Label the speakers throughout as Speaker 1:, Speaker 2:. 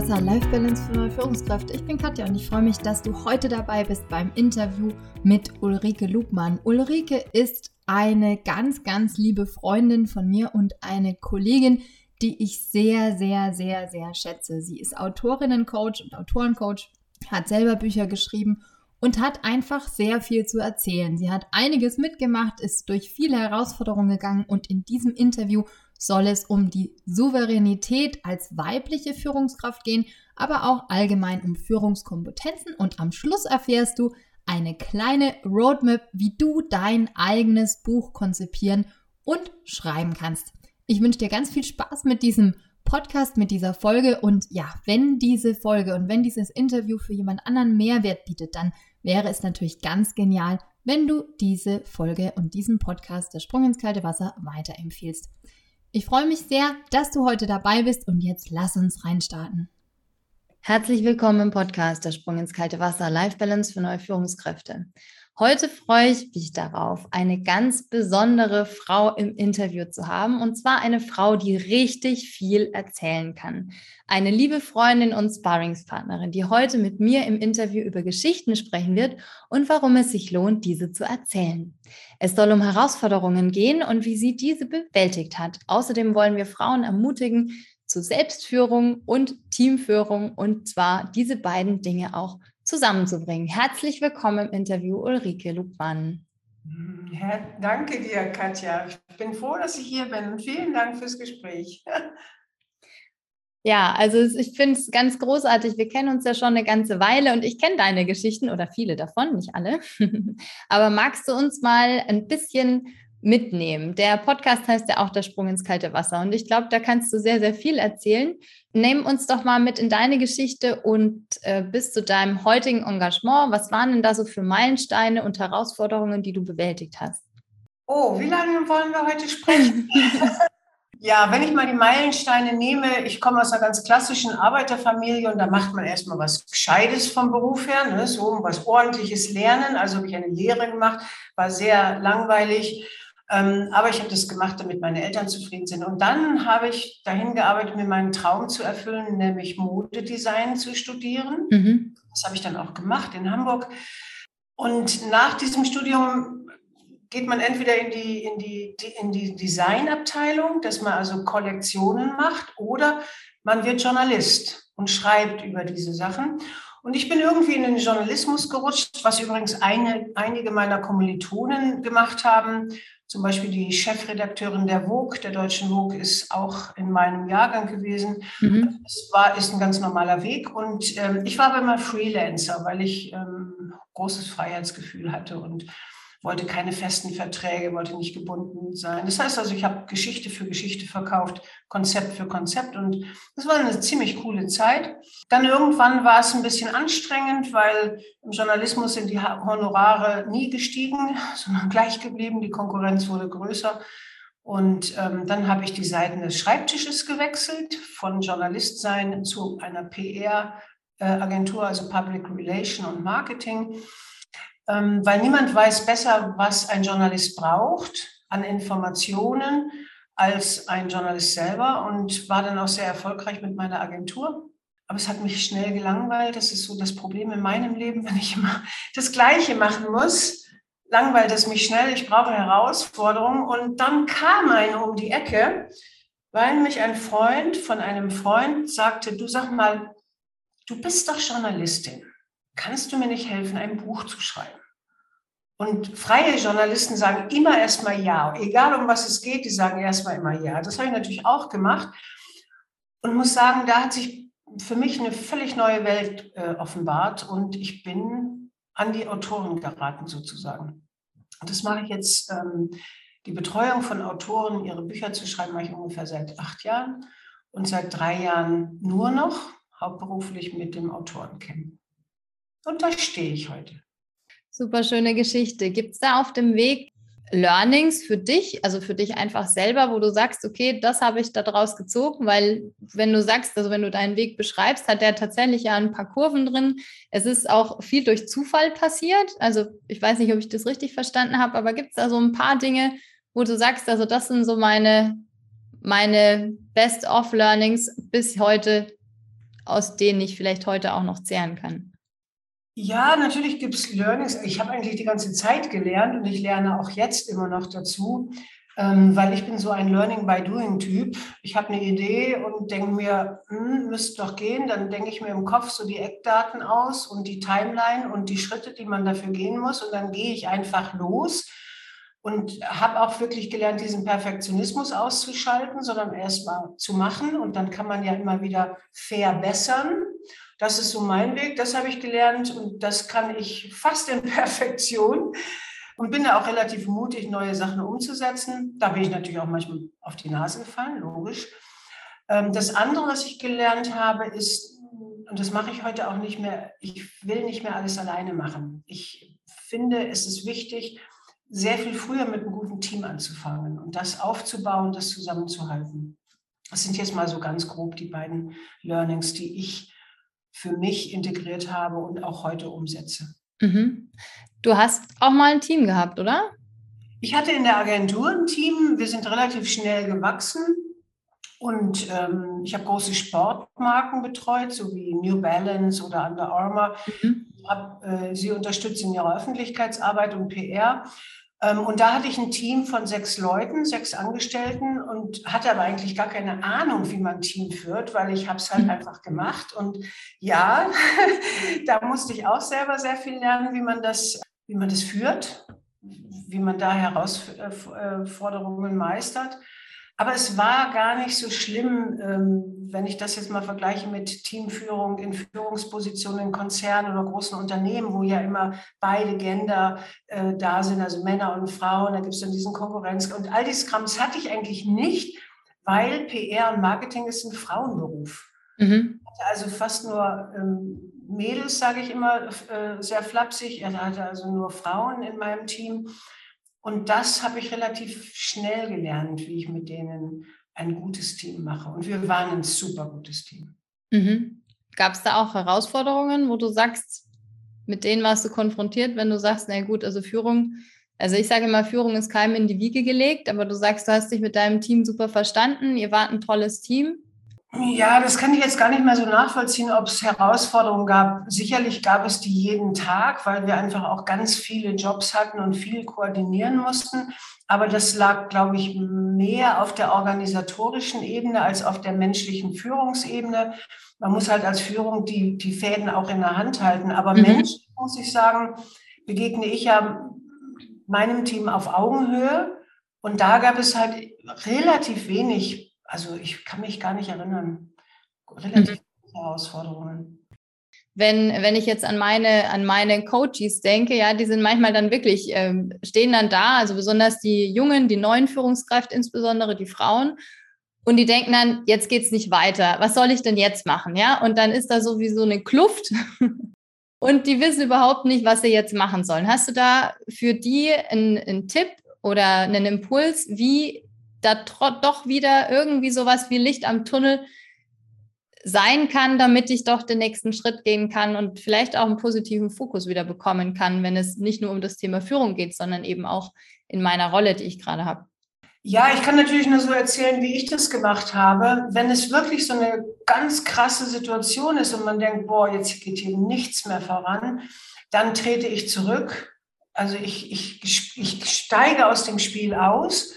Speaker 1: Wasser, Life Balance für neue Führungskräfte. Ich bin Katja und ich freue mich, dass du heute dabei bist beim Interview mit Ulrike Lugmann. Ulrike ist eine ganz, ganz liebe Freundin von mir und eine Kollegin, die ich sehr, sehr, sehr, sehr schätze. Sie ist Autorinnencoach und Autorencoach, hat selber Bücher geschrieben und hat einfach sehr viel zu erzählen. Sie hat einiges mitgemacht, ist durch viele Herausforderungen gegangen und in diesem Interview soll es um die Souveränität als weibliche Führungskraft gehen, aber auch allgemein um Führungskompetenzen und am Schluss erfährst du eine kleine Roadmap, wie du dein eigenes Buch konzipieren und schreiben kannst. Ich wünsche dir ganz viel Spaß mit diesem Podcast, mit dieser Folge und ja, wenn diese Folge und wenn dieses Interview für jemand anderen Mehrwert bietet, dann wäre es natürlich ganz genial, wenn du diese Folge und diesen Podcast, der Sprung ins kalte Wasser, weiterempfiehlst. Ich freue mich sehr, dass du heute dabei bist und jetzt lass uns reinstarten.
Speaker 2: Herzlich willkommen im Podcast Der Sprung ins kalte Wasser, Life Balance für neue Führungskräfte. Heute freue ich mich darauf, eine ganz besondere Frau im Interview zu haben. Und zwar eine Frau, die richtig viel erzählen kann. Eine liebe Freundin und Sparringspartnerin, die heute mit mir im Interview über Geschichten sprechen wird und warum es sich lohnt, diese zu erzählen. Es soll um Herausforderungen gehen und wie sie diese bewältigt hat. Außerdem wollen wir Frauen ermutigen, zu Selbstführung und Teamführung und zwar diese beiden Dinge auch zusammenzubringen. Herzlich willkommen im Interview Ulrike Lugmann.
Speaker 3: Ja, danke dir, Katja. Ich bin froh, dass ich hier bin. Vielen Dank fürs Gespräch.
Speaker 2: Ja, also ich finde es ganz großartig. Wir kennen uns ja schon eine ganze Weile und ich kenne deine Geschichten oder viele davon, nicht alle. Aber magst du uns mal ein bisschen mitnehmen? Der Podcast heißt ja auch Der Sprung ins kalte Wasser und ich glaube, da kannst du sehr, sehr viel erzählen. Nimm uns doch mal mit in deine Geschichte und äh, bis zu deinem heutigen Engagement. Was waren denn da so für Meilensteine und Herausforderungen, die du bewältigt hast?
Speaker 3: Oh, wie lange wollen wir heute sprechen? ja, wenn ich mal die Meilensteine nehme, ich komme aus einer ganz klassischen Arbeiterfamilie und da macht man erstmal was Gescheites vom Beruf her, ne? so was ordentliches Lernen. Also habe ich eine Lehre gemacht, war sehr langweilig aber ich habe das gemacht, damit meine Eltern zufrieden sind. Und dann habe ich dahin gearbeitet, mir meinen Traum zu erfüllen, nämlich Modedesign zu studieren. Mhm. Das habe ich dann auch gemacht in Hamburg. Und nach diesem Studium geht man entweder in die, in die, in die Designabteilung, dass man also Kollektionen macht, oder man wird Journalist und schreibt über diese Sachen. Und ich bin irgendwie in den Journalismus gerutscht, was übrigens eine, einige meiner Kommilitonen gemacht haben. Zum Beispiel die Chefredakteurin der Vogue, der deutschen Vogue, ist auch in meinem Jahrgang gewesen. Mhm. Es war, ist ein ganz normaler Weg. Und ähm, ich war aber immer Freelancer, weil ich ähm, großes Freiheitsgefühl hatte und wollte keine festen Verträge, wollte nicht gebunden sein. Das heißt also, ich habe Geschichte für Geschichte verkauft, Konzept für Konzept und das war eine ziemlich coole Zeit. Dann irgendwann war es ein bisschen anstrengend, weil im Journalismus sind die Honorare nie gestiegen, sondern gleich geblieben. Die Konkurrenz wurde größer. Und ähm, dann habe ich die Seiten des Schreibtisches gewechselt, von Journalist sein zu einer PR-Agentur, also Public Relation und Marketing ähm, weil niemand weiß besser, was ein Journalist braucht an Informationen als ein Journalist selber und war dann auch sehr erfolgreich mit meiner Agentur. Aber es hat mich schnell gelangweilt. Das ist so das Problem in meinem Leben, wenn ich immer das Gleiche machen muss. Langweilt es mich schnell. Ich brauche Herausforderungen. Und dann kam einer um die Ecke, weil mich ein Freund von einem Freund sagte, du sag mal, du bist doch Journalistin. Kannst du mir nicht helfen, ein Buch zu schreiben? Und freie Journalisten sagen immer erstmal ja. Egal um was es geht, die sagen erstmal immer ja. Das habe ich natürlich auch gemacht und muss sagen, da hat sich für mich eine völlig neue Welt äh, offenbart und ich bin an die Autoren geraten sozusagen. Und das mache ich jetzt, ähm, die Betreuung von Autoren, ihre Bücher zu schreiben, mache ich ungefähr seit acht Jahren und seit drei Jahren nur noch hauptberuflich mit dem Autorencamp. Und da stehe ich heute.
Speaker 2: Super schöne Geschichte. Gibt es da auf dem Weg Learnings für dich, also für dich einfach selber, wo du sagst, okay, das habe ich daraus gezogen, weil wenn du sagst, also wenn du deinen Weg beschreibst, hat der tatsächlich ja ein paar Kurven drin. Es ist auch viel durch Zufall passiert. Also ich weiß nicht, ob ich das richtig verstanden habe, aber gibt es da so ein paar Dinge, wo du sagst, also das sind so meine, meine Best-of-Learnings bis heute aus denen ich vielleicht heute auch noch zehren kann?
Speaker 3: Ja, natürlich gibt es Learnings. Ich habe eigentlich die ganze Zeit gelernt und ich lerne auch jetzt immer noch dazu, ähm, weil ich bin so ein Learning by Doing Typ. Ich habe eine Idee und denke mir, hm, müsste doch gehen. Dann denke ich mir im Kopf so die Eckdaten aus und die Timeline und die Schritte, die man dafür gehen muss. Und dann gehe ich einfach los und habe auch wirklich gelernt, diesen Perfektionismus auszuschalten, sondern erst mal zu machen. Und dann kann man ja immer wieder verbessern. Das ist so mein Weg, das habe ich gelernt und das kann ich fast in Perfektion und bin da auch relativ mutig, neue Sachen umzusetzen. Da bin ich natürlich auch manchmal auf die Nase gefallen, logisch. Ähm, das andere, was ich gelernt habe, ist, und das mache ich heute auch nicht mehr, ich will nicht mehr alles alleine machen. Ich finde, es ist wichtig, sehr viel früher mit einem guten Team anzufangen und das aufzubauen, das zusammenzuhalten. Das sind jetzt mal so ganz grob die beiden Learnings, die ich für mich integriert habe und auch heute umsetze.
Speaker 2: Mhm. Du hast auch mal ein Team gehabt, oder?
Speaker 3: Ich hatte in der Agentur ein Team. Wir sind relativ schnell gewachsen. Und ähm, ich habe große Sportmarken betreut, so wie New Balance oder Under Armour. Mhm. Habe äh, sie unterstützt in ihrer Öffentlichkeitsarbeit und PR. Ähm, und da hatte ich ein Team von sechs Leuten, sechs Angestellten und hatte aber eigentlich gar keine Ahnung, wie man ein Team führt, weil ich habe es halt mhm. einfach gemacht. Und ja, da musste ich auch selber sehr viel lernen, wie man das, wie man das führt, wie man da Herausforderungen meistert. Aber es war gar nicht so schlimm, ähm, wenn ich das jetzt mal vergleiche mit Teamführung in Führungspositionen in Konzernen oder großen Unternehmen, wo ja immer beide Gender äh, da sind, also Männer und Frauen, da gibt es dann diesen Konkurrenz. Und all dieses Krams hatte ich eigentlich nicht, weil PR und Marketing ist ein Frauenberuf. Mhm. Also fast nur ähm, Mädels, sage ich immer, äh, sehr flapsig. Er hatte also nur Frauen in meinem Team. Und das habe ich relativ schnell gelernt, wie ich mit denen ein gutes Team mache. Und wir waren ein super gutes Team.
Speaker 2: Mhm. Gab es da auch Herausforderungen, wo du sagst, mit denen warst du konfrontiert, wenn du sagst, na gut, also Führung, also ich sage immer, Führung ist keinem in die Wiege gelegt, aber du sagst, du hast dich mit deinem Team super verstanden, ihr wart ein tolles Team.
Speaker 3: Ja, das kann ich jetzt gar nicht mehr so nachvollziehen, ob es Herausforderungen gab. Sicherlich gab es die jeden Tag, weil wir einfach auch ganz viele Jobs hatten und viel koordinieren mussten. Aber das lag, glaube ich, mehr auf der organisatorischen Ebene als auf der menschlichen Führungsebene. Man muss halt als Führung die, die Fäden auch in der Hand halten. Aber mhm. menschlich, muss ich sagen, begegne ich ja meinem Team auf Augenhöhe. Und da gab es halt relativ wenig also ich kann mich gar nicht erinnern. Relativ mhm. Herausforderungen.
Speaker 2: Wenn, wenn ich jetzt an meine, an meine Coaches denke, ja, die sind manchmal dann wirklich, ähm, stehen dann da, also besonders die Jungen, die neuen Führungskräfte, insbesondere die Frauen, und die denken dann, jetzt geht es nicht weiter. Was soll ich denn jetzt machen? Ja, und dann ist da sowieso eine Kluft und die wissen überhaupt nicht, was sie jetzt machen sollen. Hast du da für die einen, einen Tipp oder einen Impuls, wie da doch wieder irgendwie sowas wie Licht am Tunnel sein kann, damit ich doch den nächsten Schritt gehen kann und vielleicht auch einen positiven Fokus wieder bekommen kann, wenn es nicht nur um das Thema Führung geht, sondern eben auch in meiner Rolle, die ich gerade habe.
Speaker 3: Ja, ich kann natürlich nur so erzählen, wie ich das gemacht habe. Wenn es wirklich so eine ganz krasse Situation ist und man denkt, boah, jetzt geht hier nichts mehr voran, dann trete ich zurück. Also ich, ich, ich steige aus dem Spiel aus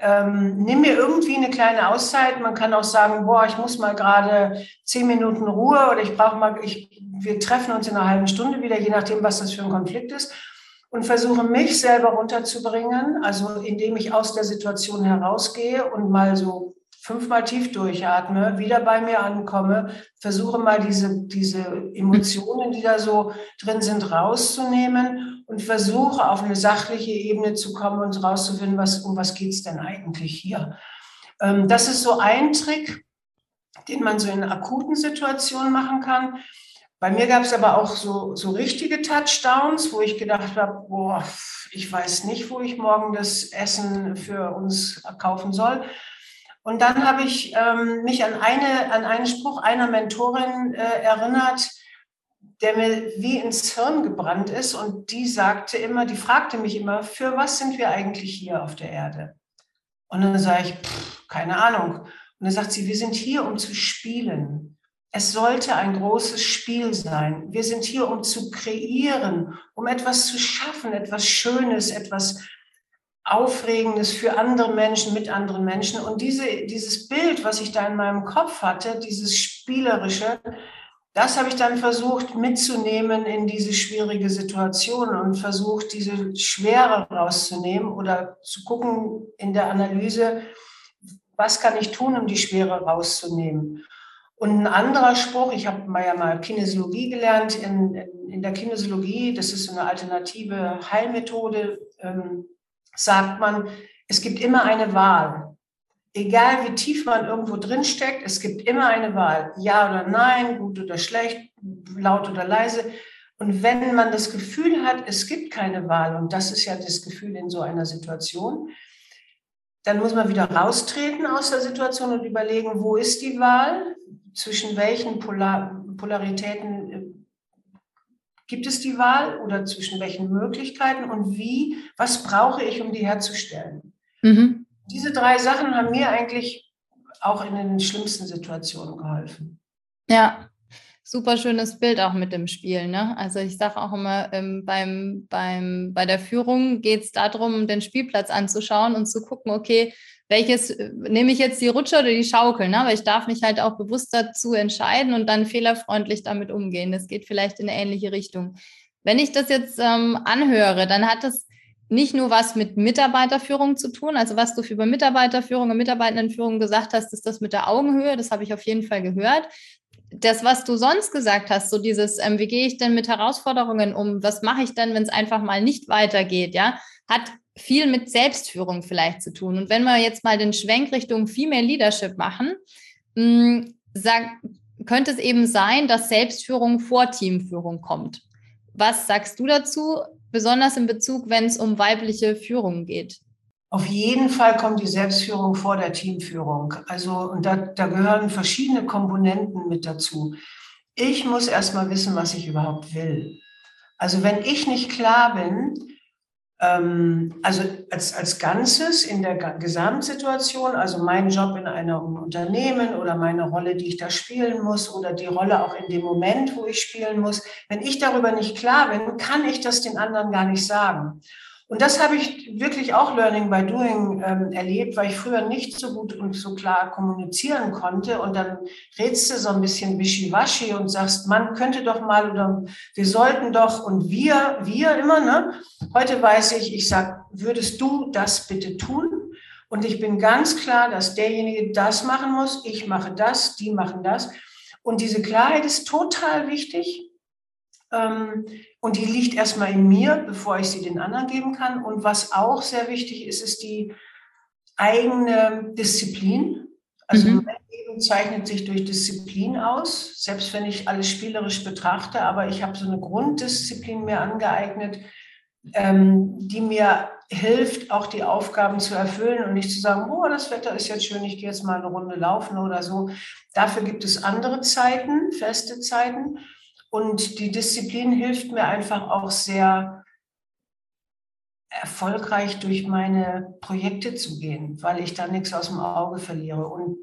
Speaker 3: ähm, nimm mir irgendwie eine kleine Auszeit. Man kann auch sagen, boah, ich muss mal gerade zehn Minuten Ruhe oder ich brauche mal, ich, wir treffen uns in einer halben Stunde wieder, je nachdem, was das für ein Konflikt ist. Und versuche mich selber runterzubringen, also indem ich aus der Situation herausgehe und mal so fünfmal tief durchatme, wieder bei mir ankomme, versuche mal diese, diese Emotionen, die da so drin sind, rauszunehmen und versuche auf eine sachliche Ebene zu kommen und rauszufinden, was, um was geht es denn eigentlich hier. Ähm, das ist so ein Trick, den man so in akuten Situationen machen kann. Bei mir gab es aber auch so, so richtige Touchdowns, wo ich gedacht habe, boah, ich weiß nicht, wo ich morgen das Essen für uns kaufen soll. Und dann habe ich ähm, mich an, eine, an einen Spruch einer Mentorin äh, erinnert, der mir wie ins Hirn gebrannt ist. Und die sagte immer, die fragte mich immer, für was sind wir eigentlich hier auf der Erde? Und dann sage ich, pff, keine Ahnung. Und dann sagt sie, wir sind hier, um zu spielen. es sollte ein großes Spiel sein. Wir sind hier, um zu kreieren, um etwas zu schaffen, etwas Schönes, etwas Aufregendes für andere Menschen, mit anderen Menschen. Und diese, dieses Bild, was ich da in meinem Kopf hatte, dieses Spielerische, das habe ich dann versucht mitzunehmen in diese schwierige Situation und versucht, diese Schwere rauszunehmen oder zu gucken in der Analyse, was kann ich tun, um die Schwere rauszunehmen. Und ein anderer Spruch, ich habe mal ja mal Kinesiologie gelernt, in, in der Kinesiologie, das ist eine alternative Heilmethode, ähm, sagt man, es gibt immer eine Wahl egal wie tief man irgendwo drin steckt, es gibt immer eine Wahl. Ja oder nein, gut oder schlecht, laut oder leise. Und wenn man das Gefühl hat, es gibt keine Wahl, und das ist ja das Gefühl in so einer Situation, dann muss man wieder raustreten aus der Situation und überlegen, wo ist die Wahl, zwischen welchen Polar Polaritäten äh, gibt es die Wahl oder zwischen welchen Möglichkeiten und wie, was brauche ich, um die herzustellen. Mhm diese drei Sachen haben mir eigentlich auch in den schlimmsten Situationen geholfen.
Speaker 2: Ja, super schönes Bild auch mit dem Spiel. Ne? Also ich sage auch immer, ähm, beim, beim, bei der Führung geht es darum, den Spielplatz anzuschauen und zu gucken, okay, welches äh, nehme ich jetzt die Rutsche oder die Schaukel? Ne? Aber ich darf mich halt auch bewusst dazu entscheiden und dann fehlerfreundlich damit umgehen. Das geht vielleicht in eine ähnliche Richtung. Wenn ich das jetzt ähm, anhöre, dann hat das nicht nur was mit Mitarbeiterführung zu tun, also was du über Mitarbeiterführung und Mitarbeitendenführung gesagt hast, ist das mit der Augenhöhe, das habe ich auf jeden Fall gehört. Das, was du sonst gesagt hast, so dieses, ähm, wie gehe ich denn mit Herausforderungen um, was mache ich denn, wenn es einfach mal nicht weitergeht, ja, hat viel mit Selbstführung vielleicht zu tun. Und wenn wir jetzt mal den Schwenk Richtung Female Leadership machen, mh, hm, sag, könnte es eben sein, dass Selbstführung vor Teamführung kommt. Was sagst du dazu? Besonders in Bezug, wenn es um weibliche Führung geht?
Speaker 3: Auf jeden Fall kommt die Selbstführung vor der Teamführung. Also, und da, da gehören verschiedene Komponenten mit dazu. Ich muss erst mal wissen, was ich überhaupt will. Also, wenn ich nicht klar bin, also als, als Ganzes in der Gesamtsituation, also mein Job in einem Unternehmen oder meine Rolle, die ich da spielen muss oder die Rolle auch in dem Moment, wo ich spielen muss, wenn ich darüber nicht klar bin, kann ich das den anderen gar nicht sagen. Und das habe ich wirklich auch Learning by Doing ähm, erlebt, weil ich früher nicht so gut und so klar kommunizieren konnte. Und dann redst du so ein bisschen wischiwaschi und sagst, man könnte doch mal oder wir sollten doch und wir, wir immer, ne? Heute weiß ich, ich sag, würdest du das bitte tun? Und ich bin ganz klar, dass derjenige das machen muss, ich mache das, die machen das. Und diese Klarheit ist total wichtig. Ähm, und die liegt erstmal in mir, bevor ich sie den anderen geben kann. Und was auch sehr wichtig ist, ist die eigene Disziplin. Also mhm. mein Leben zeichnet sich durch Disziplin aus, selbst wenn ich alles spielerisch betrachte, aber ich habe so eine Grunddisziplin mir angeeignet, ähm, die mir hilft, auch die Aufgaben zu erfüllen und nicht zu sagen, oh, das Wetter ist jetzt schön, ich gehe jetzt mal eine Runde laufen oder so. Dafür gibt es andere Zeiten, feste Zeiten. Und die Disziplin hilft mir einfach auch sehr erfolgreich durch meine Projekte zu gehen, weil ich da nichts aus dem Auge verliere. Und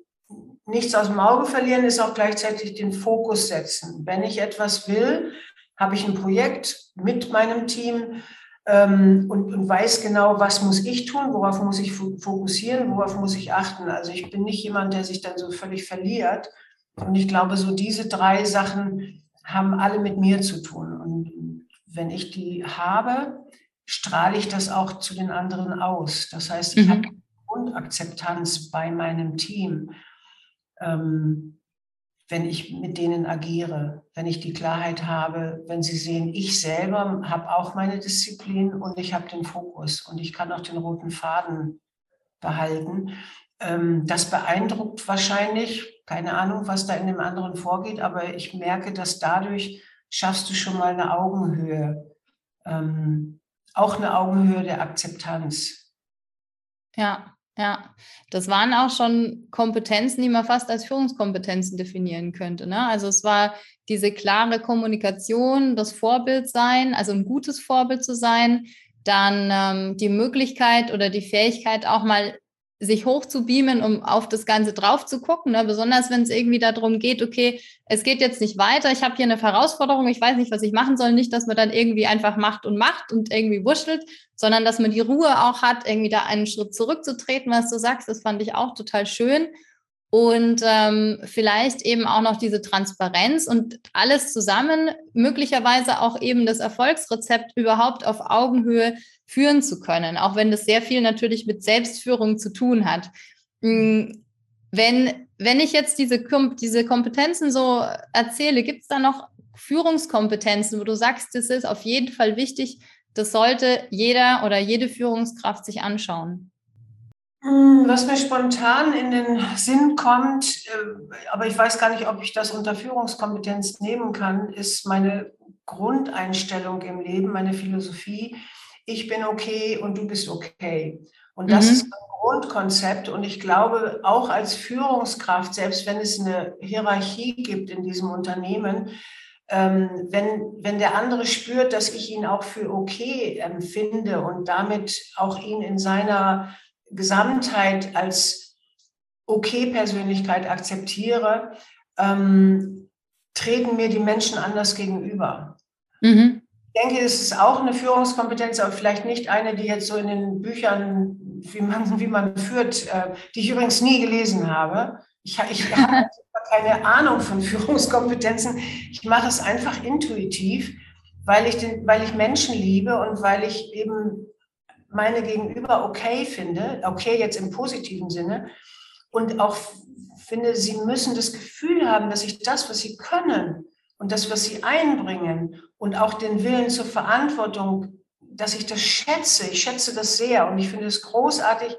Speaker 3: nichts aus dem Auge verlieren ist auch gleichzeitig den Fokus setzen. Wenn ich etwas will, habe ich ein Projekt mit meinem Team ähm, und, und weiß genau, was muss ich tun, worauf muss ich fokussieren, worauf muss ich achten. Also ich bin nicht jemand, der sich dann so völlig verliert. Und ich glaube, so diese drei Sachen haben alle mit mir zu tun. Und wenn ich die habe, strahle ich das auch zu den anderen aus. Das heißt, ich mhm. habe Grundakzeptanz bei meinem Team, ähm, wenn ich mit denen agiere, wenn ich die Klarheit habe, wenn sie sehen, ich selber habe auch meine Disziplin und ich habe den Fokus und ich kann auch den roten Faden behalten. Ähm, das beeindruckt wahrscheinlich, keine Ahnung, was da in dem anderen vorgeht, aber ich merke, dass dadurch schaffst du schon mal eine Augenhöhe, ähm, auch eine Augenhöhe der Akzeptanz.
Speaker 2: Ja, ja, das waren auch schon Kompetenzen, die man fast als Führungskompetenzen definieren könnte. Ne? Also es war diese klare Kommunikation, das Vorbild sein, also ein gutes Vorbild zu sein, dann ähm, die Möglichkeit oder die Fähigkeit auch mal sich hoch zu beamen, um auf das Ganze drauf zu gucken. Ne? Besonders wenn es irgendwie darum geht, okay, es geht jetzt nicht weiter, ich habe hier eine Herausforderung, ich weiß nicht, was ich machen soll. Nicht, dass man dann irgendwie einfach macht und macht und irgendwie wurschtelt, sondern dass man die Ruhe auch hat, irgendwie da einen Schritt zurückzutreten, was du sagst. Das fand ich auch total schön. Und ähm, vielleicht eben auch noch diese Transparenz und alles zusammen, möglicherweise auch eben das Erfolgsrezept überhaupt auf Augenhöhe führen zu können, auch wenn das sehr viel natürlich mit Selbstführung zu tun hat. Hm, wenn, wenn ich jetzt diese, diese Kompetenzen so erzähle, gibt es da noch Führungskompetenzen, wo du sagst, das ist auf jeden Fall wichtig, das sollte jeder oder jede Führungskraft sich anschauen?
Speaker 3: Hm, was mir spontan in den Sinn kommt, äh, aber ich weiß gar nicht, ob ich das unter Führungskompetenz nehmen kann, ist meine Grundeinstellung im Leben, meine Philosophie ich bin okay und du bist okay. Und das mhm. ist ein Grundkonzept. Und ich glaube, auch als Führungskraft, selbst wenn es eine Hierarchie gibt in diesem Unternehmen, ähm, wenn, wenn der andere spürt, dass ich ihn auch für okay empfinde und damit auch ihn in seiner Gesamtheit als okay Persönlichkeit akzeptiere, ähm, treten mir die Menschen anders gegenüber. Mhm denke, es ist auch eine Führungskompetenz, aber vielleicht nicht eine, die jetzt so in den Büchern, wie man, wie man führt, äh, die ich übrigens nie gelesen habe. Ich, ich habe keine Ahnung von Führungskompetenzen. Ich mache es einfach intuitiv, weil ich, den, weil ich Menschen liebe und weil ich eben meine Gegenüber okay finde, okay jetzt im positiven Sinne, und auch finde, sie müssen das Gefühl haben, dass ich das, was sie können, und das, was sie einbringen und auch den Willen zur Verantwortung, dass ich das schätze. Ich schätze das sehr und ich finde es großartig,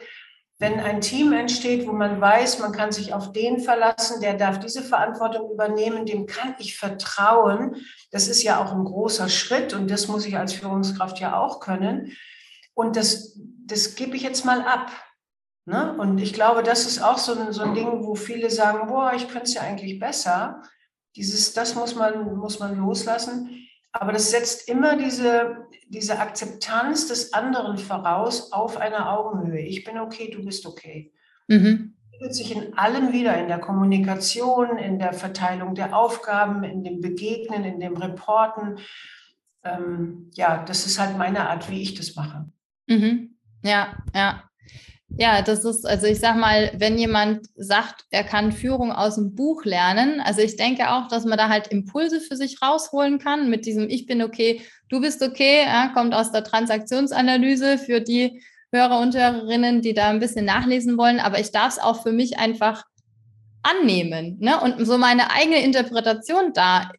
Speaker 3: wenn ein Team entsteht, wo man weiß, man kann sich auf den verlassen, der darf diese Verantwortung übernehmen, dem kann ich vertrauen. Das ist ja auch ein großer Schritt und das muss ich als Führungskraft ja auch können. Und das, das gebe ich jetzt mal ab. Ne? Und ich glaube, das ist auch so ein, so ein Ding, wo viele sagen, boah, ich könnte es ja eigentlich besser. Dieses, das muss man, muss man loslassen. Aber das setzt immer diese, diese Akzeptanz des anderen voraus auf einer Augenhöhe. Ich bin okay, du bist okay. Mhm. Das sich in allem wieder, in der Kommunikation, in der Verteilung der Aufgaben, in dem Begegnen, in dem Reporten. Ähm, ja, das ist halt meine Art, wie ich das mache.
Speaker 2: Mhm. Ja, ja. Ja, das ist, also ich sag mal, wenn jemand sagt, er kann Führung aus dem Buch lernen, also ich denke auch, dass man da halt Impulse für sich rausholen kann mit diesem Ich bin okay, du bist okay, ja, kommt aus der Transaktionsanalyse für die Hörer und Hörerinnen, die da ein bisschen nachlesen wollen, aber ich darf es auch für mich einfach annehmen ne? und so meine eigene Interpretation da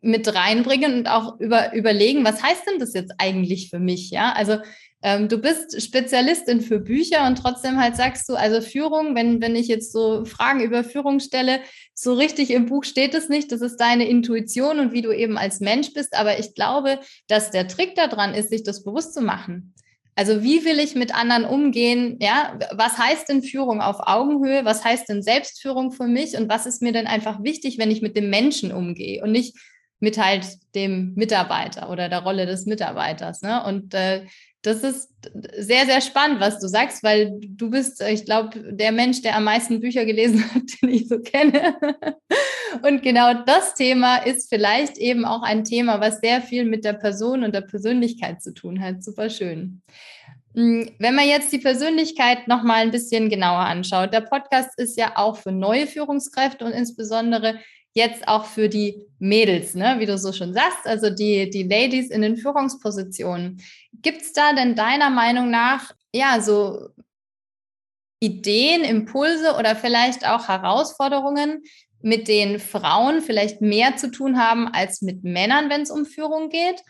Speaker 2: mit reinbringen und auch über, überlegen, was heißt denn das jetzt eigentlich für mich? Ja, also ähm, du bist Spezialistin für Bücher und trotzdem halt sagst du, also Führung, wenn, wenn ich jetzt so Fragen über Führung stelle, so richtig im Buch steht es nicht. Das ist deine Intuition und wie du eben als Mensch bist. Aber ich glaube, dass der Trick daran ist, sich das bewusst zu machen. Also wie will ich mit anderen umgehen? Ja, was heißt denn Führung auf Augenhöhe? Was heißt denn Selbstführung für mich? Und was ist mir denn einfach wichtig, wenn ich mit dem Menschen umgehe und nicht mit halt dem Mitarbeiter oder der Rolle des Mitarbeiters. Ne? Und äh, das ist sehr, sehr spannend, was du sagst, weil du bist, ich glaube, der Mensch, der am meisten Bücher gelesen hat, den ich so kenne. Und genau das Thema ist vielleicht eben auch ein Thema, was sehr viel mit der Person und der Persönlichkeit zu tun hat. Super schön. Hm, wenn man jetzt die Persönlichkeit noch mal ein bisschen genauer anschaut, der Podcast ist ja auch für neue Führungskräfte und insbesondere jetzt auch für die Mädels, ne? wie du so schon sagst, also die, die Ladies in den Führungspositionen. Gibt es da denn deiner Meinung nach, ja, so Ideen, Impulse oder vielleicht auch Herausforderungen, mit denen Frauen vielleicht mehr zu tun haben als mit Männern, wenn es um Führung geht?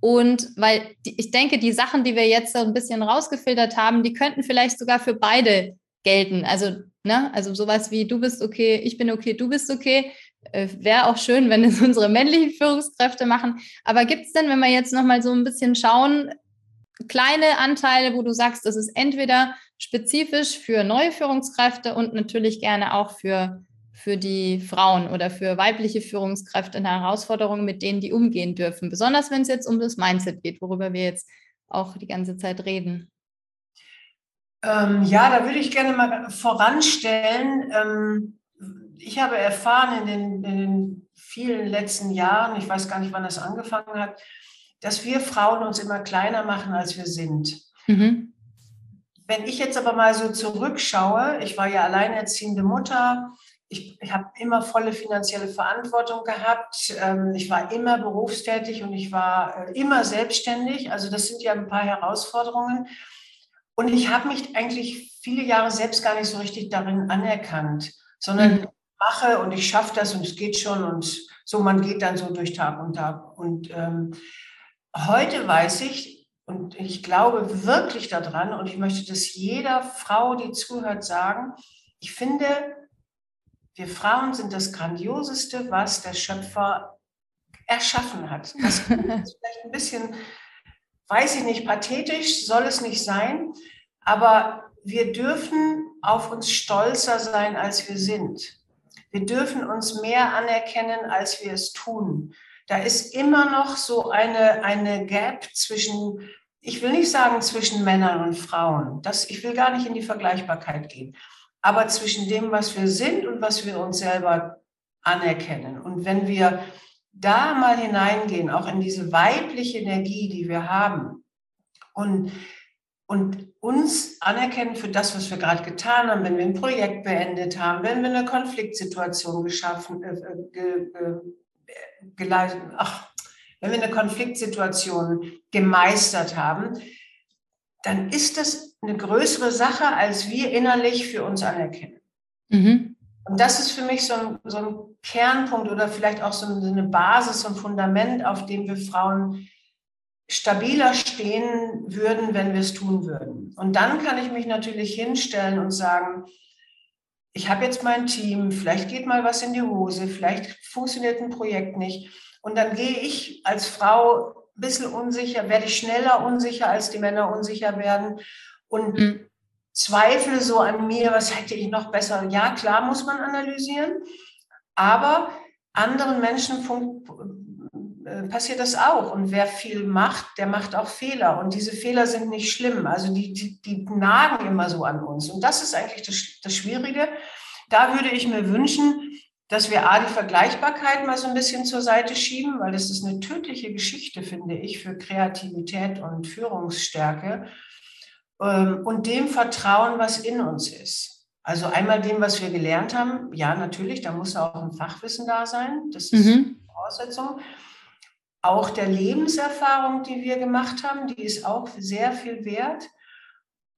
Speaker 2: Und weil die, ich denke, die Sachen, die wir jetzt so ein bisschen rausgefiltert haben, die könnten vielleicht sogar für beide gelten. Also, ne, also sowas wie du bist okay, ich bin okay, du bist okay, äh, wäre auch schön, wenn es unsere männlichen Führungskräfte machen. Aber gibt es denn, wenn wir jetzt nochmal so ein bisschen schauen, kleine Anteile, wo du sagst, das ist entweder spezifisch für neue Führungskräfte und natürlich gerne auch für, für die Frauen oder für weibliche Führungskräfte eine Herausforderung, mit denen die umgehen dürfen. Besonders wenn es jetzt um das Mindset geht, worüber wir jetzt auch die ganze Zeit reden.
Speaker 3: Ähm, ja, da würde ich gerne mal voranstellen. Ähm, ich habe erfahren in den, in den vielen letzten Jahren, ich weiß gar nicht, wann das angefangen hat, dass wir Frauen uns immer kleiner machen, als wir sind. Mhm. Wenn ich jetzt aber mal so zurückschaue, ich war ja alleinerziehende Mutter, ich, ich habe immer volle finanzielle Verantwortung gehabt, ähm, ich war immer berufstätig und ich war äh, immer selbstständig. Also das sind ja ein paar Herausforderungen. Und ich habe mich eigentlich viele Jahre selbst gar nicht so richtig darin anerkannt, sondern mhm. Mache und ich schaffe das und es geht schon und so, man geht dann so durch Tag und Tag. Und ähm, heute weiß ich, und ich glaube wirklich daran, und ich möchte das jeder Frau, die zuhört, sagen, ich finde, wir Frauen sind das Grandioseste, was der Schöpfer erschaffen hat. Das ist vielleicht ein bisschen, weiß ich nicht, pathetisch, soll es nicht sein, aber wir dürfen auf uns stolzer sein, als wir sind. Wir dürfen uns mehr anerkennen, als wir es tun. Da ist immer noch so eine, eine Gap zwischen, ich will nicht sagen zwischen Männern und Frauen. Das, ich will gar nicht in die Vergleichbarkeit gehen aber zwischen dem, was wir sind und was wir uns selber anerkennen. Und wenn wir da mal hineingehen, auch in diese weibliche Energie, die wir haben, und, und uns anerkennen für das, was wir gerade getan haben, wenn wir ein Projekt beendet haben, wenn wir eine Konfliktsituation geschaffen, äh, äh ge, äh, geleitet, ach, wenn wir eine Konfliktsituation gemeistert haben, dann ist das eine größere Sache, als wir innerlich für uns anerkennen. Mhm. Und das ist für mich so ein, so ein Kernpunkt oder vielleicht auch so eine Basis, so ein Fundament, auf dem wir Frauen stabiler stehen würden, wenn wir es tun würden. Und dann kann ich mich natürlich hinstellen und sagen, ich habe jetzt mein Team, vielleicht geht mal was in die Hose, vielleicht funktioniert ein Projekt nicht. Und dann gehe ich als Frau ein bisschen unsicher, werde ich schneller unsicher, als die Männer unsicher werden und mhm. zweifle so an mir, was hätte ich noch besser. Ja, klar muss man analysieren, aber anderen Menschen äh, passiert das auch. Und wer viel macht, der macht auch Fehler. Und diese Fehler sind nicht schlimm. Also die, die, die nagen immer so an uns. Und das ist eigentlich das, das Schwierige. Da würde ich mir wünschen, dass wir A, die Vergleichbarkeit mal so ein bisschen zur Seite schieben, weil das ist eine tödliche Geschichte, finde ich, für Kreativität und Führungsstärke ähm, und dem Vertrauen, was in uns ist. Also einmal dem, was wir gelernt haben, ja, natürlich, da muss auch ein Fachwissen da sein, das ist mhm. Voraussetzung. Auch der Lebenserfahrung, die wir gemacht haben, die ist auch sehr viel wert.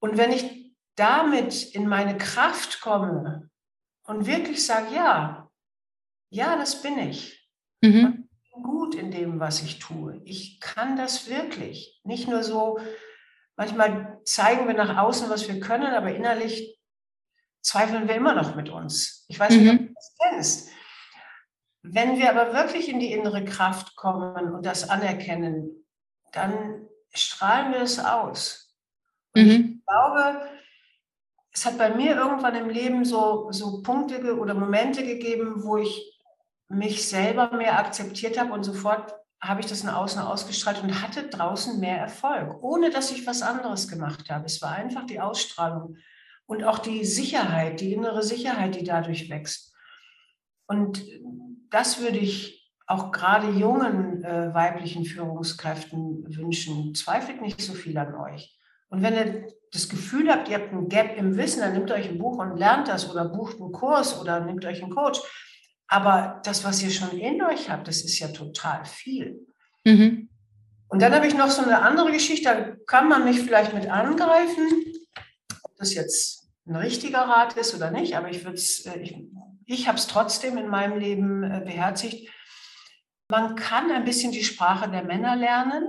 Speaker 3: Und wenn ich damit in meine Kraft komme und wirklich sage, ja, ja, das bin ich. Mhm. ich bin gut in dem, was ich tue. Ich kann das wirklich. Nicht nur so, manchmal zeigen wir nach außen, was wir können, aber innerlich zweifeln wir immer noch mit uns. Ich weiß nicht, ob mhm. du das kennst. Wenn wir aber wirklich in die innere Kraft kommen und das anerkennen, dann strahlen wir es aus. Mhm. ich glaube, es hat bei mir irgendwann im Leben so, so Punkte oder Momente gegeben, wo ich mich selber mehr akzeptiert habe und sofort habe ich das nach außen ausgestrahlt und hatte draußen mehr Erfolg, ohne dass ich was anderes gemacht habe. Es war einfach die Ausstrahlung und auch die Sicherheit, die innere Sicherheit, die dadurch wächst. Und das würde ich auch gerade jungen äh, weiblichen Führungskräften wünschen. Zweifelt nicht so viel an euch. Und wenn ihr das Gefühl habt, ihr habt ein Gap im Wissen, dann nehmt euch ein Buch und lernt das oder bucht einen Kurs oder nehmt euch einen Coach. Aber das, was ihr schon in euch habt, das ist ja total viel. Mhm. Und dann habe ich noch so eine andere Geschichte, da kann man mich vielleicht mit angreifen, ob das jetzt ein richtiger Rat ist oder nicht, aber ich, äh, ich, ich habe es trotzdem in meinem Leben äh, beherzigt. Man kann ein bisschen die Sprache der Männer lernen,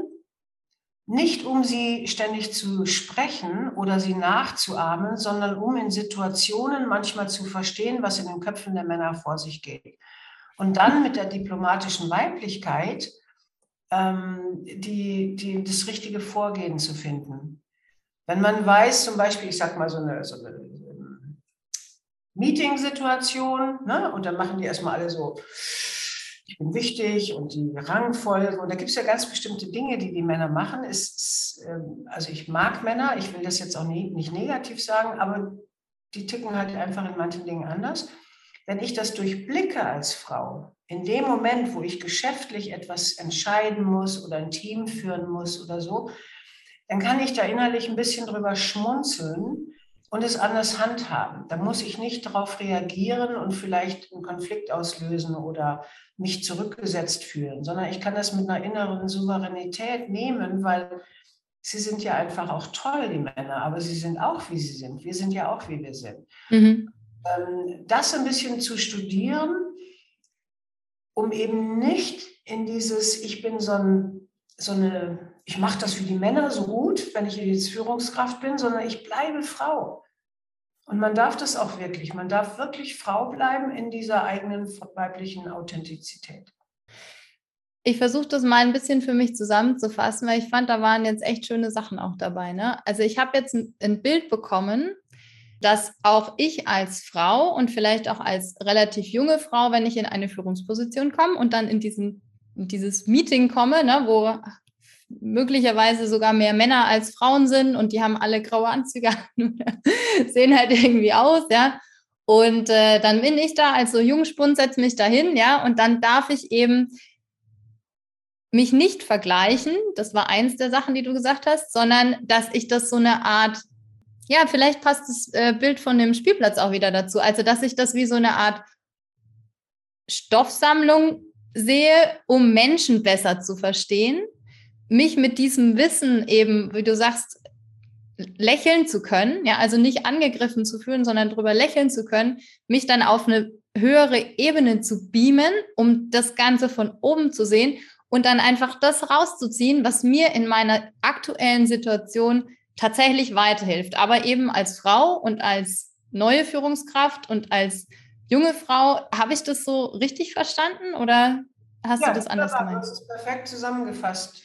Speaker 3: nicht um sie ständig zu sprechen oder sie nachzuahmen, sondern um in Situationen manchmal zu verstehen, was in den Köpfen der Männer vor sich geht. Und dann mit der diplomatischen Weiblichkeit ähm, die, die, das richtige Vorgehen zu finden. Wenn man weiß, zum Beispiel, ich sage mal so eine, so eine Meeting-Situation, ne, und dann machen die erstmal alle so ich bin wichtig und die Rangfolge. Und da gibt es ja ganz bestimmte Dinge, die die Männer machen. Es, ähm, also ich mag Männer, ich will das jetzt auch nie, nicht negativ sagen, aber die ticken halt einfach in manchen Dingen anders. Wenn ich das durchblicke als Frau, in dem Moment, wo ich geschäftlich etwas entscheiden muss oder ein Team führen muss oder so, dann kann ich da innerlich ein bisschen drüber schmunzeln und es anders handhaben. Da muss ich nicht darauf reagieren und vielleicht einen Konflikt auslösen oder mich zurückgesetzt fühlen, sondern ich kann das mit einer inneren Souveränität nehmen, weil sie sind ja einfach auch toll, die Männer, aber sie sind auch, wie sie sind. Wir sind ja auch, wie wir sind. Mhm. Ähm, das ein bisschen zu studieren, um eben nicht in dieses, ich bin so, ein, so eine, ich mache das für die Männer so gut, wenn ich jetzt Führungskraft bin, sondern ich bleibe Frau. Und man darf das auch wirklich. Man darf wirklich Frau bleiben in dieser eigenen weiblichen Authentizität.
Speaker 2: Ich versuche das mal ein bisschen für mich zusammenzufassen, weil ich fand, da waren jetzt echt schöne Sachen auch dabei. Ne? Also ich habe jetzt ein, ein Bild bekommen, dass auch ich als Frau und vielleicht auch als relativ junge Frau, wenn ich in eine Führungsposition komme und dann in, diesen, dieses Meeting komme, ne, wo möglicherweise sogar mehr Männer als Frauen sind und die haben alle graue Anzüge an, sehen halt irgendwie aus, ja. Und äh, dann bin ich da als so Jungspund, setze mich dahin, ja, und dann darf ich eben mich nicht vergleichen, das war eins der Sachen, die du gesagt hast, sondern dass ich das so eine Art, ja, vielleicht passt das äh, Bild von dem Spielplatz auch wieder dazu, also dass ich das wie so eine Art Stoffsammlung sehe, um Menschen besser zu verstehen mich mit diesem Wissen eben, wie du sagst, lächeln zu können, ja, also nicht angegriffen zu fühlen, sondern drüber lächeln zu können, mich dann auf eine höhere Ebene zu beamen, um das Ganze von oben zu sehen und dann einfach das rauszuziehen, was mir in meiner aktuellen Situation tatsächlich weiterhilft. Aber eben als Frau und als neue Führungskraft und als junge Frau, habe ich das so richtig verstanden oder hast ja, du das anders gemeint?
Speaker 3: Das ist perfekt zusammengefasst.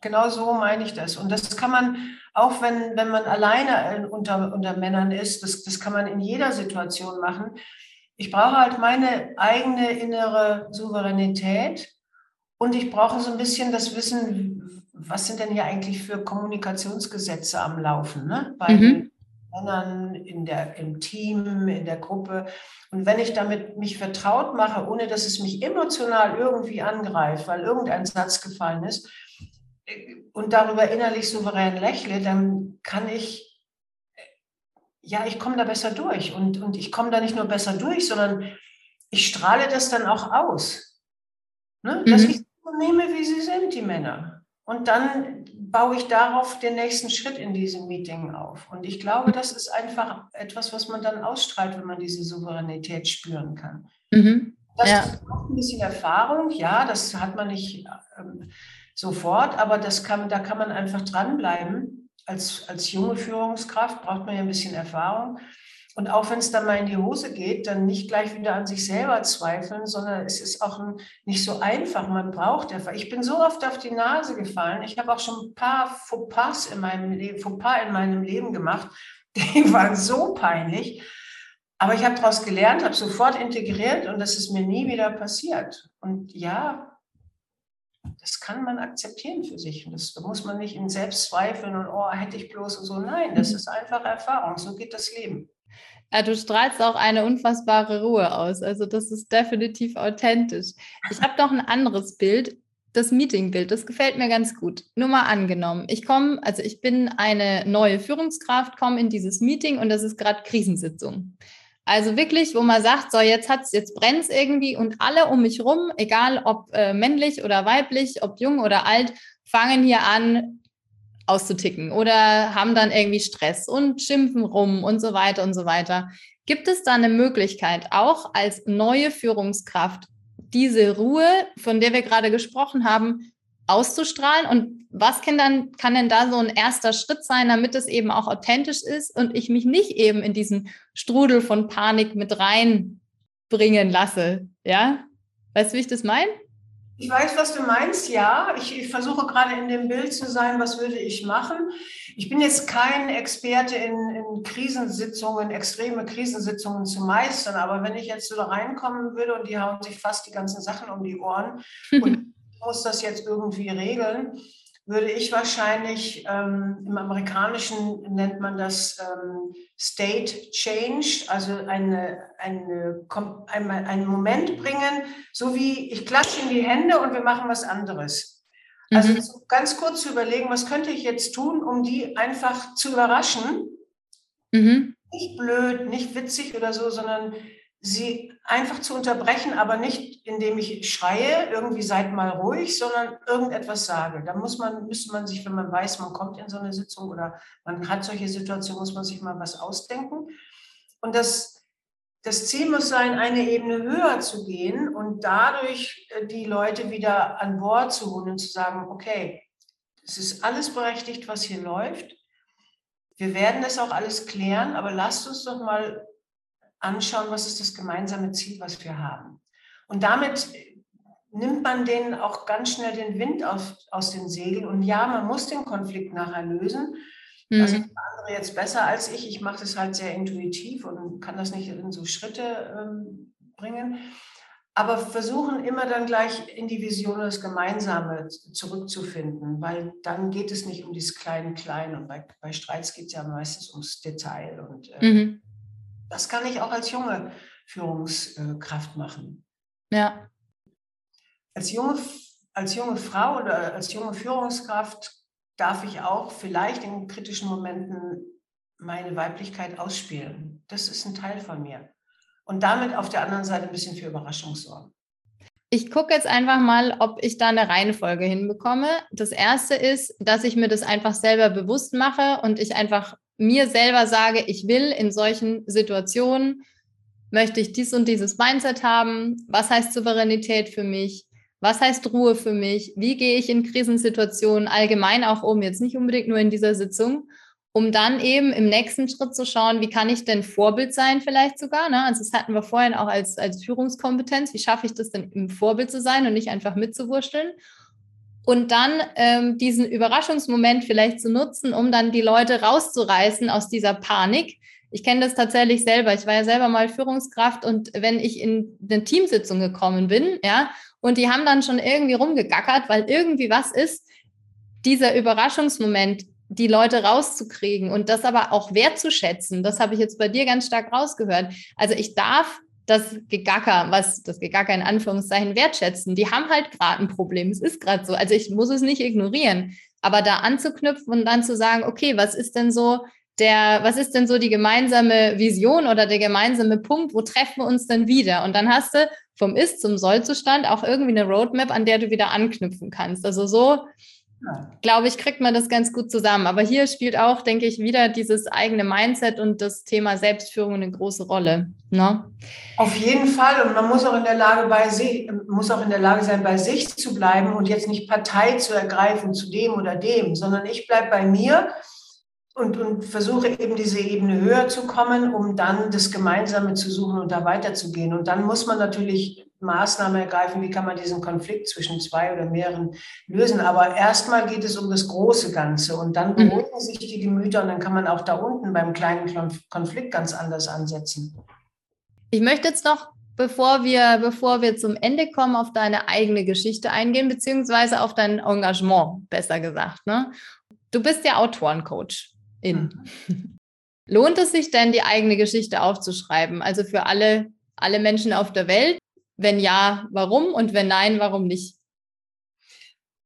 Speaker 3: Genau so meine ich das. Und das kann man, auch wenn, wenn man alleine unter, unter Männern ist, das, das kann man in jeder Situation machen. Ich brauche halt meine eigene innere Souveränität und ich brauche so ein bisschen das Wissen, was sind denn hier eigentlich für Kommunikationsgesetze am Laufen, ne? bei mhm. Männern in der, im Team, in der Gruppe. Und wenn ich damit mich vertraut mache, ohne dass es mich emotional irgendwie angreift, weil irgendein Satz gefallen ist, und darüber innerlich souverän lächle, dann kann ich, ja, ich komme da besser durch. Und, und ich komme da nicht nur besser durch, sondern ich strahle das dann auch aus. Ne? Dass mhm. ich so nehme, wie sie sind, die Männer. Und dann baue ich darauf den nächsten Schritt in diesem Meeting auf. Und ich glaube, das ist einfach etwas, was man dann ausstrahlt, wenn man diese Souveränität spüren kann. Mhm. Das ja. ist auch ein bisschen Erfahrung, ja, das hat man nicht. Ähm, sofort, aber das kann, da kann man einfach dranbleiben. Als, als junge Führungskraft braucht man ja ein bisschen Erfahrung. Und auch wenn es dann mal in die Hose geht, dann nicht gleich wieder an sich selber zweifeln, sondern es ist auch nicht so einfach. Man braucht einfach. Ich bin so oft auf die Nase gefallen. Ich habe auch schon ein paar Fauxpas in meinem Leben, Fauxpas in meinem Leben gemacht. Die waren so peinlich. Aber ich habe daraus gelernt, habe sofort integriert und das ist mir nie wieder passiert. Und ja, das kann man akzeptieren für sich. Und das, da muss man nicht in Selbstzweifeln und, oh, hätte ich bloß und so. Nein, das mhm. ist einfach Erfahrung. So geht das Leben.
Speaker 2: Ja, du strahlst auch eine unfassbare Ruhe aus. Also das ist definitiv authentisch. Ich habe noch ein anderes Bild, das Meetingbild. Das gefällt mir ganz gut. Nur mal angenommen, ich komme, also ich bin eine neue Führungskraft, komme in dieses Meeting und das ist gerade Krisensitzung. Also wirklich, wo man sagt, so jetzt hat's, jetzt brennt's irgendwie und alle um mich rum, egal ob äh, männlich oder weiblich, ob jung oder alt, fangen hier an auszuticken oder haben dann irgendwie Stress und schimpfen rum und so weiter und so weiter. Gibt es da eine Möglichkeit, auch als neue Führungskraft diese Ruhe, von der wir gerade gesprochen haben, auszustrahlen? Und was kann dann, kann denn da so ein erster Schritt sein, damit es eben auch authentisch ist und ich mich nicht eben in diesen Strudel von Panik mit reinbringen lasse? Ja? Weißt du, wie ich das meine?
Speaker 3: Ich weiß, was du meinst, ja. Ich, ich, versuche gerade in dem Bild zu sein, was würde ich machen. Ich bin jetzt kein Experte in, in Krisensitzungen, extreme Krisensitzungen zu meistern, aber wenn ich jetzt so da reinkommen würde und die hauen sich fast die ganzen Sachen um die Ohren und ich muss das jetzt irgendwie regeln, würde ich wahrscheinlich, ähm, im Amerikanischen nennt man das ähm, State Change, also eine, eine, ein, einen Moment bringen, so wie ich klatsche in die Hände und wir machen was anderes. Also mhm. ganz kurz zu überlegen, was könnte ich jetzt tun, um die einfach zu überraschen. Mhm. Nicht blöd, nicht witzig oder so, sondern sie einfach zu unterbrechen, aber nicht indem ich schreie, irgendwie seid mal ruhig, sondern irgendetwas sage. Da muss man, müsste man sich, wenn man weiß, man kommt in so eine Sitzung oder man hat solche Situationen, muss man sich mal was ausdenken. Und das, das Ziel muss sein, eine Ebene höher zu gehen und dadurch äh, die Leute wieder an Bord zu holen und zu sagen, okay, es ist alles berechtigt, was hier läuft. Wir werden das auch alles klären, aber lasst uns doch mal anschauen, was ist das gemeinsame Ziel, was wir haben. Und damit nimmt man denen auch ganz schnell den Wind aus, aus den Segeln. Und ja, man muss den Konflikt nachher lösen. Mhm. Das ist andere jetzt besser als ich. Ich mache das halt sehr intuitiv und kann das nicht in so Schritte ähm, bringen. Aber versuchen immer dann gleich in die Vision das Gemeinsame zurückzufinden, weil dann geht es nicht um dieses Klein-Klein. Und bei, bei Streits geht es ja meistens ums Detail. Und äh, mhm. Das kann ich auch als junge Führungskraft machen.
Speaker 2: Ja.
Speaker 3: Als junge, als junge Frau oder als junge Führungskraft darf ich auch vielleicht in kritischen Momenten meine Weiblichkeit ausspielen. Das ist ein Teil von mir. Und damit auf der anderen Seite ein bisschen für Überraschung sorgen.
Speaker 2: Ich gucke jetzt einfach mal, ob ich da eine Reihenfolge hinbekomme. Das erste ist, dass ich mir das einfach selber bewusst mache und ich einfach mir selber sage, ich will in solchen Situationen, möchte ich dies und dieses Mindset haben. Was heißt Souveränität für mich? Was heißt Ruhe für mich? Wie gehe ich in Krisensituationen allgemein auch um? Jetzt nicht unbedingt nur in dieser Sitzung, um dann eben im nächsten Schritt zu schauen, wie kann ich denn Vorbild sein vielleicht sogar? Ne? Also das hatten wir vorhin auch als, als Führungskompetenz. Wie schaffe ich das denn im Vorbild zu sein und nicht einfach mitzuwurschteln? Und dann ähm, diesen Überraschungsmoment vielleicht zu nutzen, um dann die Leute rauszureißen aus dieser Panik. Ich kenne das tatsächlich selber. Ich war ja selber mal Führungskraft und wenn ich in eine Teamsitzung gekommen bin, ja, und die haben dann schon irgendwie rumgegackert, weil irgendwie was ist, dieser Überraschungsmoment, die Leute rauszukriegen und das aber auch wertzuschätzen, das habe ich jetzt bei dir ganz stark rausgehört. Also ich darf das Gegacker, was das Gegacker in Anführungszeichen wertschätzen. Die haben halt gerade ein Problem. Es ist gerade so. Also ich muss es nicht ignorieren. Aber da anzuknüpfen und dann zu sagen, okay, was ist denn so der, was ist denn so die gemeinsame Vision oder der gemeinsame Punkt? Wo treffen wir uns denn wieder? Und dann hast du vom Ist zum Sollzustand auch irgendwie eine Roadmap, an der du wieder anknüpfen kannst. Also so glaube ich, kriegt man das ganz gut zusammen. Aber hier spielt auch, denke ich, wieder dieses eigene Mindset und das Thema Selbstführung eine große Rolle. Ne?
Speaker 3: Auf jeden Fall. Und man muss auch in der Lage bei sich, muss auch in der Lage sein, bei sich zu bleiben und jetzt nicht Partei zu ergreifen zu dem oder dem, sondern ich bleibe bei mir und, und versuche eben diese Ebene höher zu kommen, um dann das Gemeinsame zu suchen und da weiterzugehen. Und dann muss man natürlich Maßnahmen ergreifen, wie kann man diesen Konflikt zwischen zwei oder mehreren lösen. Aber erstmal geht es um das große Ganze und dann mhm. beruhigen sich die Gemüter und dann kann man auch da unten beim kleinen Konflikt ganz anders ansetzen.
Speaker 2: Ich möchte jetzt noch, bevor wir, bevor wir zum Ende kommen, auf deine eigene Geschichte eingehen, beziehungsweise auf dein Engagement, besser gesagt. Ne? Du bist ja Autorencoach. In. Mhm. Lohnt es sich denn, die eigene Geschichte aufzuschreiben? Also für alle, alle Menschen auf der Welt, wenn ja, warum? Und wenn nein, warum nicht?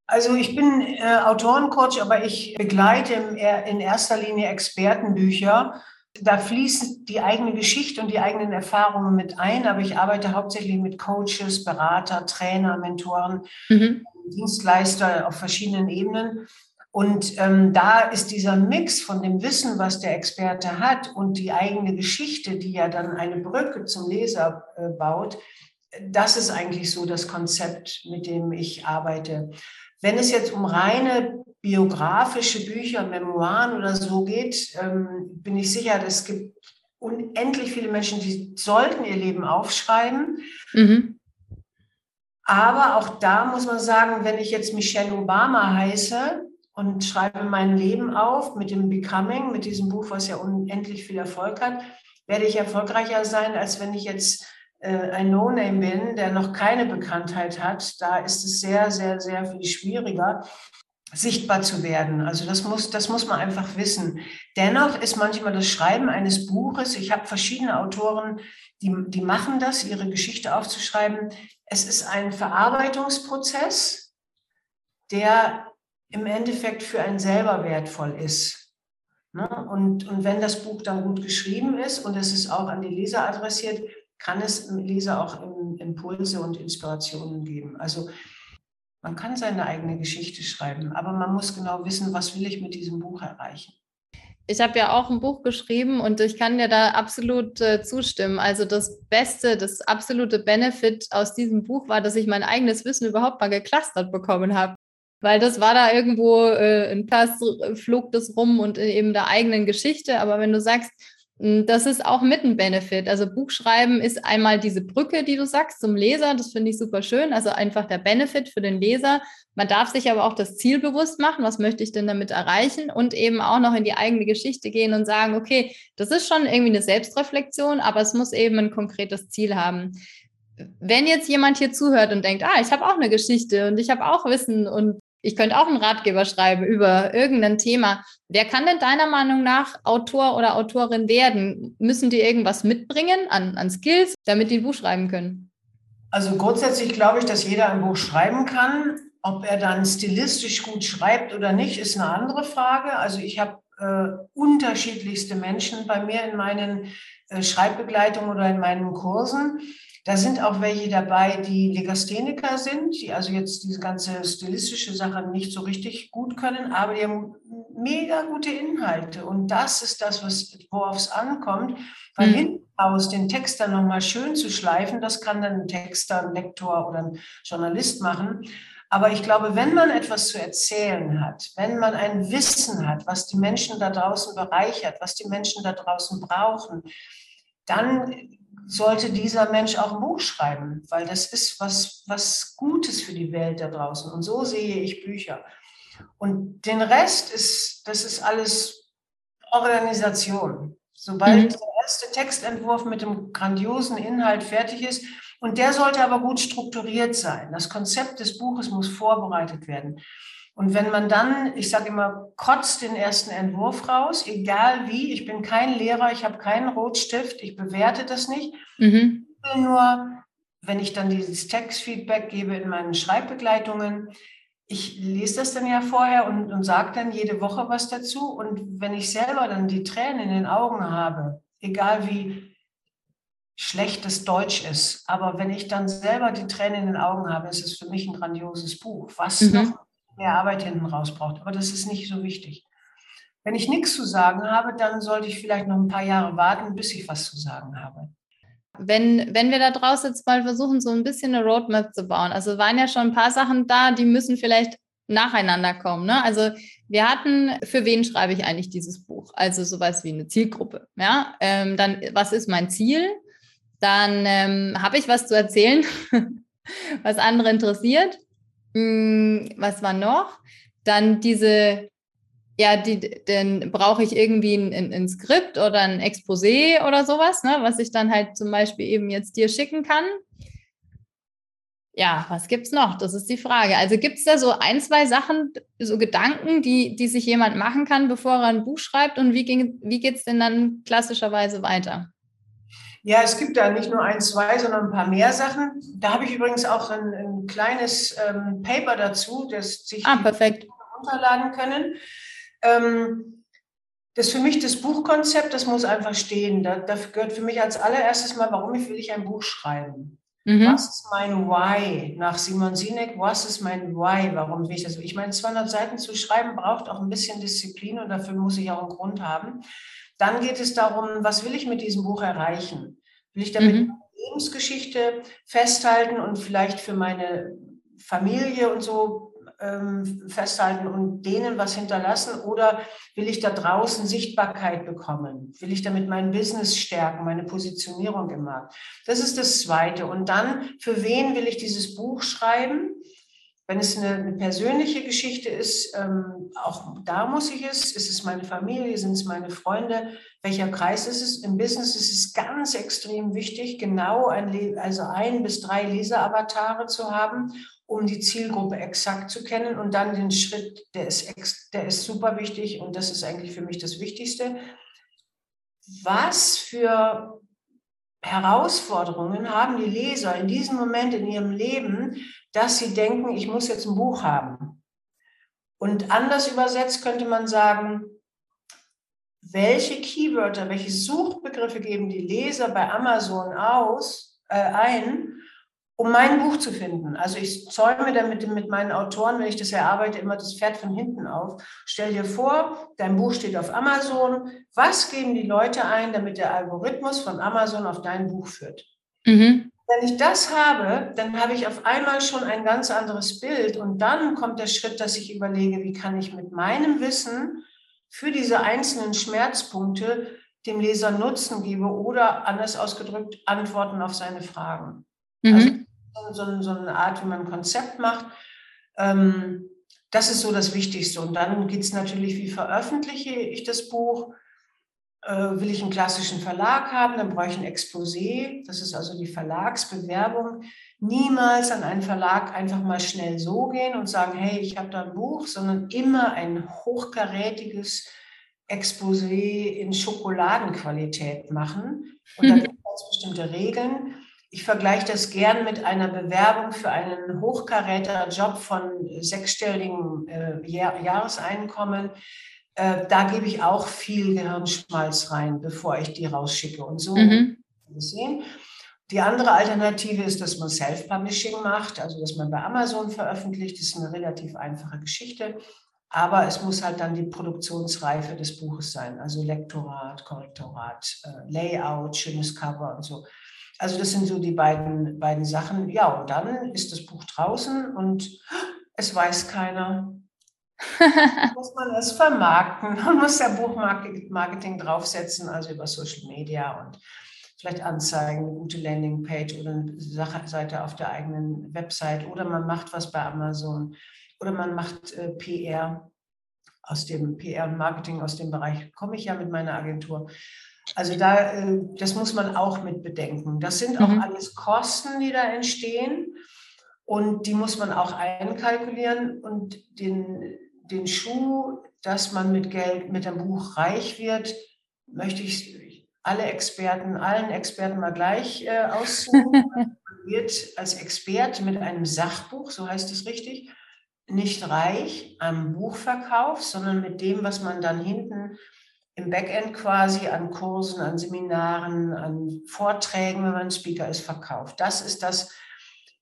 Speaker 3: Also ich bin äh, Autorencoach, aber ich begleite im, in erster Linie Expertenbücher. Da fließen die eigene Geschichte und die eigenen Erfahrungen mit ein, aber ich arbeite hauptsächlich mit Coaches, Berater, Trainer, Mentoren, mhm. Dienstleister auf verschiedenen Ebenen. Und ähm, da ist dieser Mix von dem Wissen, was der Experte hat und die eigene Geschichte, die ja dann eine Brücke zum Leser äh, baut, das ist eigentlich so das Konzept, mit dem ich arbeite. Wenn es jetzt um reine biografische Bücher, Memoiren oder so geht, ähm, bin ich sicher, es gibt unendlich viele Menschen, die sollten ihr Leben aufschreiben. Mhm. Aber auch da muss man sagen, wenn ich jetzt Michelle Obama heiße und schreibe mein Leben auf mit dem Becoming, mit diesem Buch, was ja unendlich viel Erfolg hat, werde ich erfolgreicher sein, als wenn ich jetzt ein No-Name bin, der noch keine Bekanntheit hat. Da ist es sehr, sehr, sehr viel schwieriger sichtbar zu werden. Also das muss, das muss man einfach wissen. Dennoch ist manchmal das Schreiben eines Buches, ich habe verschiedene Autoren, die, die machen das, ihre Geschichte aufzuschreiben. Es ist ein Verarbeitungsprozess, der im Endeffekt für einen selber wertvoll ist. Ne? Und, und wenn das Buch dann gut geschrieben ist und es ist auch an die Leser adressiert, kann es dem Leser auch Impulse und Inspirationen geben. Also man kann seine eigene Geschichte schreiben, aber man muss genau wissen, was will ich mit diesem Buch erreichen.
Speaker 2: Ich habe ja auch ein Buch geschrieben und ich kann dir da absolut äh, zustimmen. Also das Beste, das absolute Benefit aus diesem Buch war, dass ich mein eigenes Wissen überhaupt mal geklustert bekommen habe. Weil das war da irgendwo äh, ein Pass, flog das rum und eben der eigenen Geschichte. Aber wenn du sagst, das ist auch mit ein Benefit. Also Buchschreiben ist einmal diese Brücke, die du sagst, zum Leser. Das finde ich super schön. Also einfach der Benefit für den Leser. Man darf sich aber auch das Ziel bewusst machen. Was möchte ich denn damit erreichen? Und eben auch noch in die eigene Geschichte gehen und sagen, okay, das ist schon irgendwie eine Selbstreflexion, aber es muss eben ein konkretes Ziel haben. Wenn jetzt jemand hier zuhört und denkt, ah, ich habe auch eine Geschichte und ich habe auch Wissen und ich könnte auch einen Ratgeber schreiben über irgendein Thema. Wer kann denn deiner Meinung nach Autor oder Autorin werden? Müssen die irgendwas mitbringen an, an Skills, damit die ein Buch schreiben können?
Speaker 3: Also grundsätzlich glaube ich, dass jeder ein Buch schreiben kann. Ob er dann stilistisch gut schreibt oder nicht, ist eine andere Frage. Also ich habe äh, unterschiedlichste Menschen bei mir in meinen äh, Schreibbegleitungen oder in meinen Kursen. Da sind auch welche dabei, die Legastheniker sind, die also jetzt diese ganze stilistische Sache nicht so richtig gut können, aber die haben mega gute Inhalte. Und das ist das, worauf es ankommt. Weil mhm. hinten aus den Text dann nochmal schön zu schleifen, das kann dann ein Texter, ein Lektor oder ein Journalist machen. Aber ich glaube, wenn man etwas zu erzählen hat, wenn man ein Wissen hat, was die Menschen da draußen bereichert, was die Menschen da draußen brauchen, dann sollte dieser Mensch auch ein Buch schreiben, weil das ist was, was Gutes für die Welt da draußen. Und so sehe ich Bücher. Und den Rest ist, das ist alles Organisation. Sobald mhm. der erste Textentwurf mit dem grandiosen Inhalt fertig ist, und der sollte aber gut strukturiert sein. Das Konzept des Buches muss vorbereitet werden. Und wenn man dann, ich sage immer, kotzt den ersten Entwurf raus, egal wie, ich bin kein Lehrer, ich habe keinen Rotstift, ich bewerte das nicht. Mhm. Ich will nur, wenn ich dann dieses Textfeedback gebe in meinen Schreibbegleitungen, ich lese das dann ja vorher und, und sage dann jede Woche was dazu. Und wenn ich selber dann die Tränen in den Augen habe, egal wie schlecht das Deutsch ist, aber wenn ich dann selber die Tränen in den Augen habe, ist es für mich ein grandioses Buch. Was mhm. noch mehr Arbeit hinten raus braucht. Aber das ist nicht so wichtig. Wenn ich nichts zu sagen habe, dann sollte ich vielleicht noch ein paar Jahre warten, bis ich was zu sagen habe.
Speaker 2: Wenn, wenn wir da draußen jetzt mal versuchen, so ein bisschen eine Roadmap zu bauen, also waren ja schon ein paar Sachen da, die müssen vielleicht nacheinander kommen. Ne? Also wir hatten, für wen schreibe ich eigentlich dieses Buch? Also sowas wie eine Zielgruppe. Ja? Ähm, dann, was ist mein Ziel? Dann ähm, habe ich was zu erzählen, was andere interessiert. Hm, was war noch? Dann diese, ja, die, dann brauche ich irgendwie ein, ein, Skript oder ein Exposé oder sowas, ne, was ich dann halt zum Beispiel eben jetzt dir schicken kann. Ja, was gibt es noch? Das ist die Frage. Also gibt es da so ein, zwei Sachen, so Gedanken, die, die sich jemand machen kann, bevor er ein Buch schreibt? Und wie, wie geht es denn dann klassischerweise weiter?
Speaker 3: Ja, es gibt da nicht nur ein, zwei, sondern ein paar mehr Sachen. Da habe ich übrigens auch ein, ein kleines ähm, Paper dazu, das sich
Speaker 2: ah, perfekt.
Speaker 3: runterladen können. Ähm, das ist für mich das Buchkonzept, das muss einfach stehen. Da, da gehört für mich als allererstes mal, warum will ich ein Buch schreiben? Mhm. Was ist mein Why? Nach Simon Sinek, was ist mein Why? Warum will ich das? Ich meine, 200 Seiten zu schreiben braucht auch ein bisschen Disziplin und dafür muss ich auch einen Grund haben. Dann geht es darum, was will ich mit diesem Buch erreichen? Will ich damit mhm. Lebensgeschichte festhalten und vielleicht für meine Familie und so ähm, festhalten und denen was hinterlassen oder will ich da draußen Sichtbarkeit bekommen? Will ich damit mein Business stärken, meine Positionierung im Markt? Das ist das Zweite. Und dann, für wen will ich dieses Buch schreiben? Wenn es eine, eine persönliche Geschichte ist, ähm, auch da muss ich es. Ist es meine Familie? Sind es meine Freunde? Welcher Kreis ist es? Im Business ist es ganz extrem wichtig, genau ein, also ein bis drei Leseravatare zu haben, um die Zielgruppe exakt zu kennen. Und dann den Schritt, der ist, der ist super wichtig und das ist eigentlich für mich das Wichtigste. Was für Herausforderungen haben die Leser in diesem Moment in ihrem Leben, dass sie denken, ich muss jetzt ein Buch haben. Und anders übersetzt könnte man sagen, welche Keywörter, welche Suchbegriffe geben die Leser bei Amazon aus, äh, ein, um mein Buch zu finden. Also ich zäume damit mit meinen Autoren, wenn ich das erarbeite, immer das Pferd von hinten auf. Stell dir vor, dein Buch steht auf Amazon. Was geben die Leute ein, damit der Algorithmus von Amazon auf dein Buch führt? Mhm. Wenn ich das habe, dann habe ich auf einmal schon ein ganz anderes Bild und dann kommt der Schritt, dass ich überlege, wie kann ich mit meinem Wissen für diese einzelnen Schmerzpunkte dem Leser Nutzen gebe oder anders ausgedrückt Antworten auf seine Fragen. Mhm. Also so, so, eine Art, wie man ein Konzept macht. Ähm, das ist so das Wichtigste. Und dann geht es natürlich, wie veröffentliche ich das Buch? Äh, will ich einen klassischen Verlag haben, dann brauche ich ein Exposé. Das ist also die Verlagsbewerbung. Niemals an einen Verlag einfach mal schnell so gehen und sagen, hey, ich habe da ein Buch, sondern immer ein hochkarätiges Exposé in Schokoladenqualität machen. Und da gibt es bestimmte Regeln. Ich vergleiche das gern mit einer Bewerbung für einen hochkaräter Job von sechsstelligem äh, Jahreseinkommen äh, da gebe ich auch viel Gehirnschmalz rein, bevor ich die rausschicke. Und so mhm. sehen. Die andere Alternative ist, dass man Self-Publishing macht, also dass man bei Amazon veröffentlicht. Das ist eine relativ einfache Geschichte. Aber es muss halt dann die Produktionsreife des Buches sein, also Lektorat, Korrektorat, äh, Layout, schönes Cover und so. Also das sind so die beiden, beiden Sachen. Ja, und dann ist das Buch draußen und es weiß keiner, muss man es vermarkten. Man muss ja Buchmarketing draufsetzen, also über Social Media und vielleicht Anzeigen, eine gute Landingpage oder eine Seite auf der eigenen Website oder man macht was bei Amazon oder man macht äh, PR aus dem PR und Marketing aus dem Bereich komme ich ja mit meiner Agentur. Also da, äh, das muss man auch mit bedenken. Das sind auch mhm. alles Kosten, die da entstehen und die muss man auch einkalkulieren und den den Schuh, dass man mit Geld, mit dem Buch reich wird, möchte ich alle Experten, allen Experten mal gleich äh, aussuchen. man wird als Experte mit einem Sachbuch, so heißt es richtig, nicht reich am Buchverkauf, sondern mit dem, was man dann hinten im Backend quasi an Kursen, an Seminaren, an Vorträgen, wenn man Speaker ist, verkauft. Das ist das,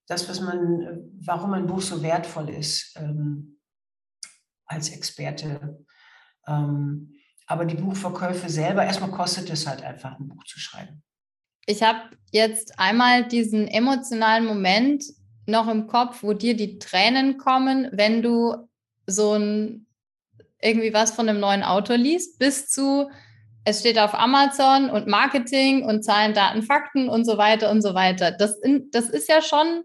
Speaker 3: das was man, warum ein Buch so wertvoll ist. Ähm, als Experte. Ähm, aber die Buchverkäufe selber, erstmal kostet es halt einfach, ein Buch zu schreiben.
Speaker 2: Ich habe jetzt einmal diesen emotionalen Moment noch im Kopf, wo dir die Tränen kommen, wenn du so ein irgendwie was von einem neuen Auto liest, bis zu es steht auf Amazon und Marketing und Zahlen, Daten, Fakten und so weiter und so weiter. Das, das ist ja schon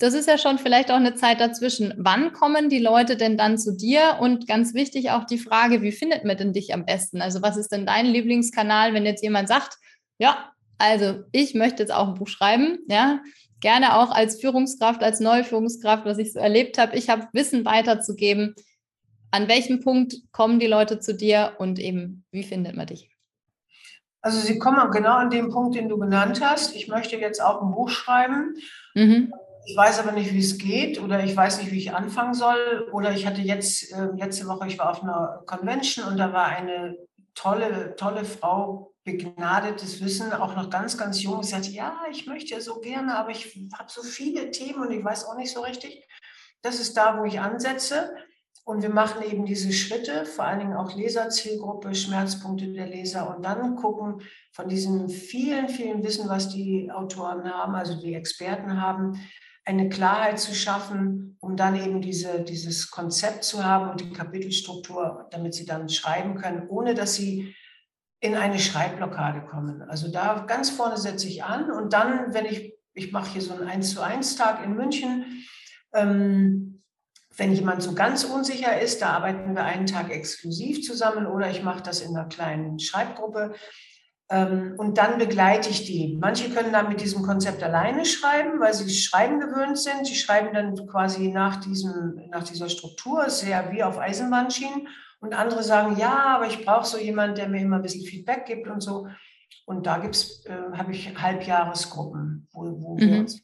Speaker 2: das ist ja schon vielleicht auch eine Zeit dazwischen. Wann kommen die Leute denn dann zu dir? Und ganz wichtig auch die Frage, wie findet man denn dich am besten? Also was ist denn dein Lieblingskanal, wenn jetzt jemand sagt, ja, also ich möchte jetzt auch ein Buch schreiben, ja, gerne auch als Führungskraft, als neue Führungskraft, was ich so erlebt habe. Ich habe Wissen weiterzugeben. An welchem Punkt kommen die Leute zu dir und eben, wie findet man dich?
Speaker 3: Also sie kommen genau an dem Punkt, den du genannt hast. Ich möchte jetzt auch ein Buch schreiben. Mhm ich weiß aber nicht, wie es geht oder ich weiß nicht, wie ich anfangen soll. Oder ich hatte jetzt, äh, letzte Woche, ich war auf einer Convention und da war eine tolle, tolle Frau, begnadetes Wissen, auch noch ganz, ganz jung. Sie sagte, ja, ich möchte ja so gerne, aber ich habe so viele Themen und ich weiß auch nicht so richtig. Das ist da, wo ich ansetze. Und wir machen eben diese Schritte, vor allen Dingen auch Leserzielgruppe, Schmerzpunkte der Leser und dann gucken von diesem vielen, vielen Wissen, was die Autoren haben, also die Experten haben, eine Klarheit zu schaffen, um dann eben diese, dieses Konzept zu haben und die Kapitelstruktur, damit sie dann schreiben können, ohne dass sie in eine Schreibblockade kommen. Also da ganz vorne setze ich an und dann, wenn ich, ich mache hier so einen 1 zu 1 Tag in München, ähm, wenn jemand so ganz unsicher ist, da arbeiten wir einen Tag exklusiv zusammen oder ich mache das in einer kleinen Schreibgruppe. Ähm, und dann begleite ich die. Manche können dann mit diesem Konzept alleine schreiben, weil sie schreiben gewöhnt sind. Sie schreiben dann quasi nach, diesem, nach dieser Struktur, sehr wie auf Eisenbahnschienen. Und andere sagen, ja, aber ich brauche so jemanden, der mir immer ein bisschen Feedback gibt und so. Und da gibt's, äh, habe ich Halbjahresgruppen, wo, wo mhm. wir uns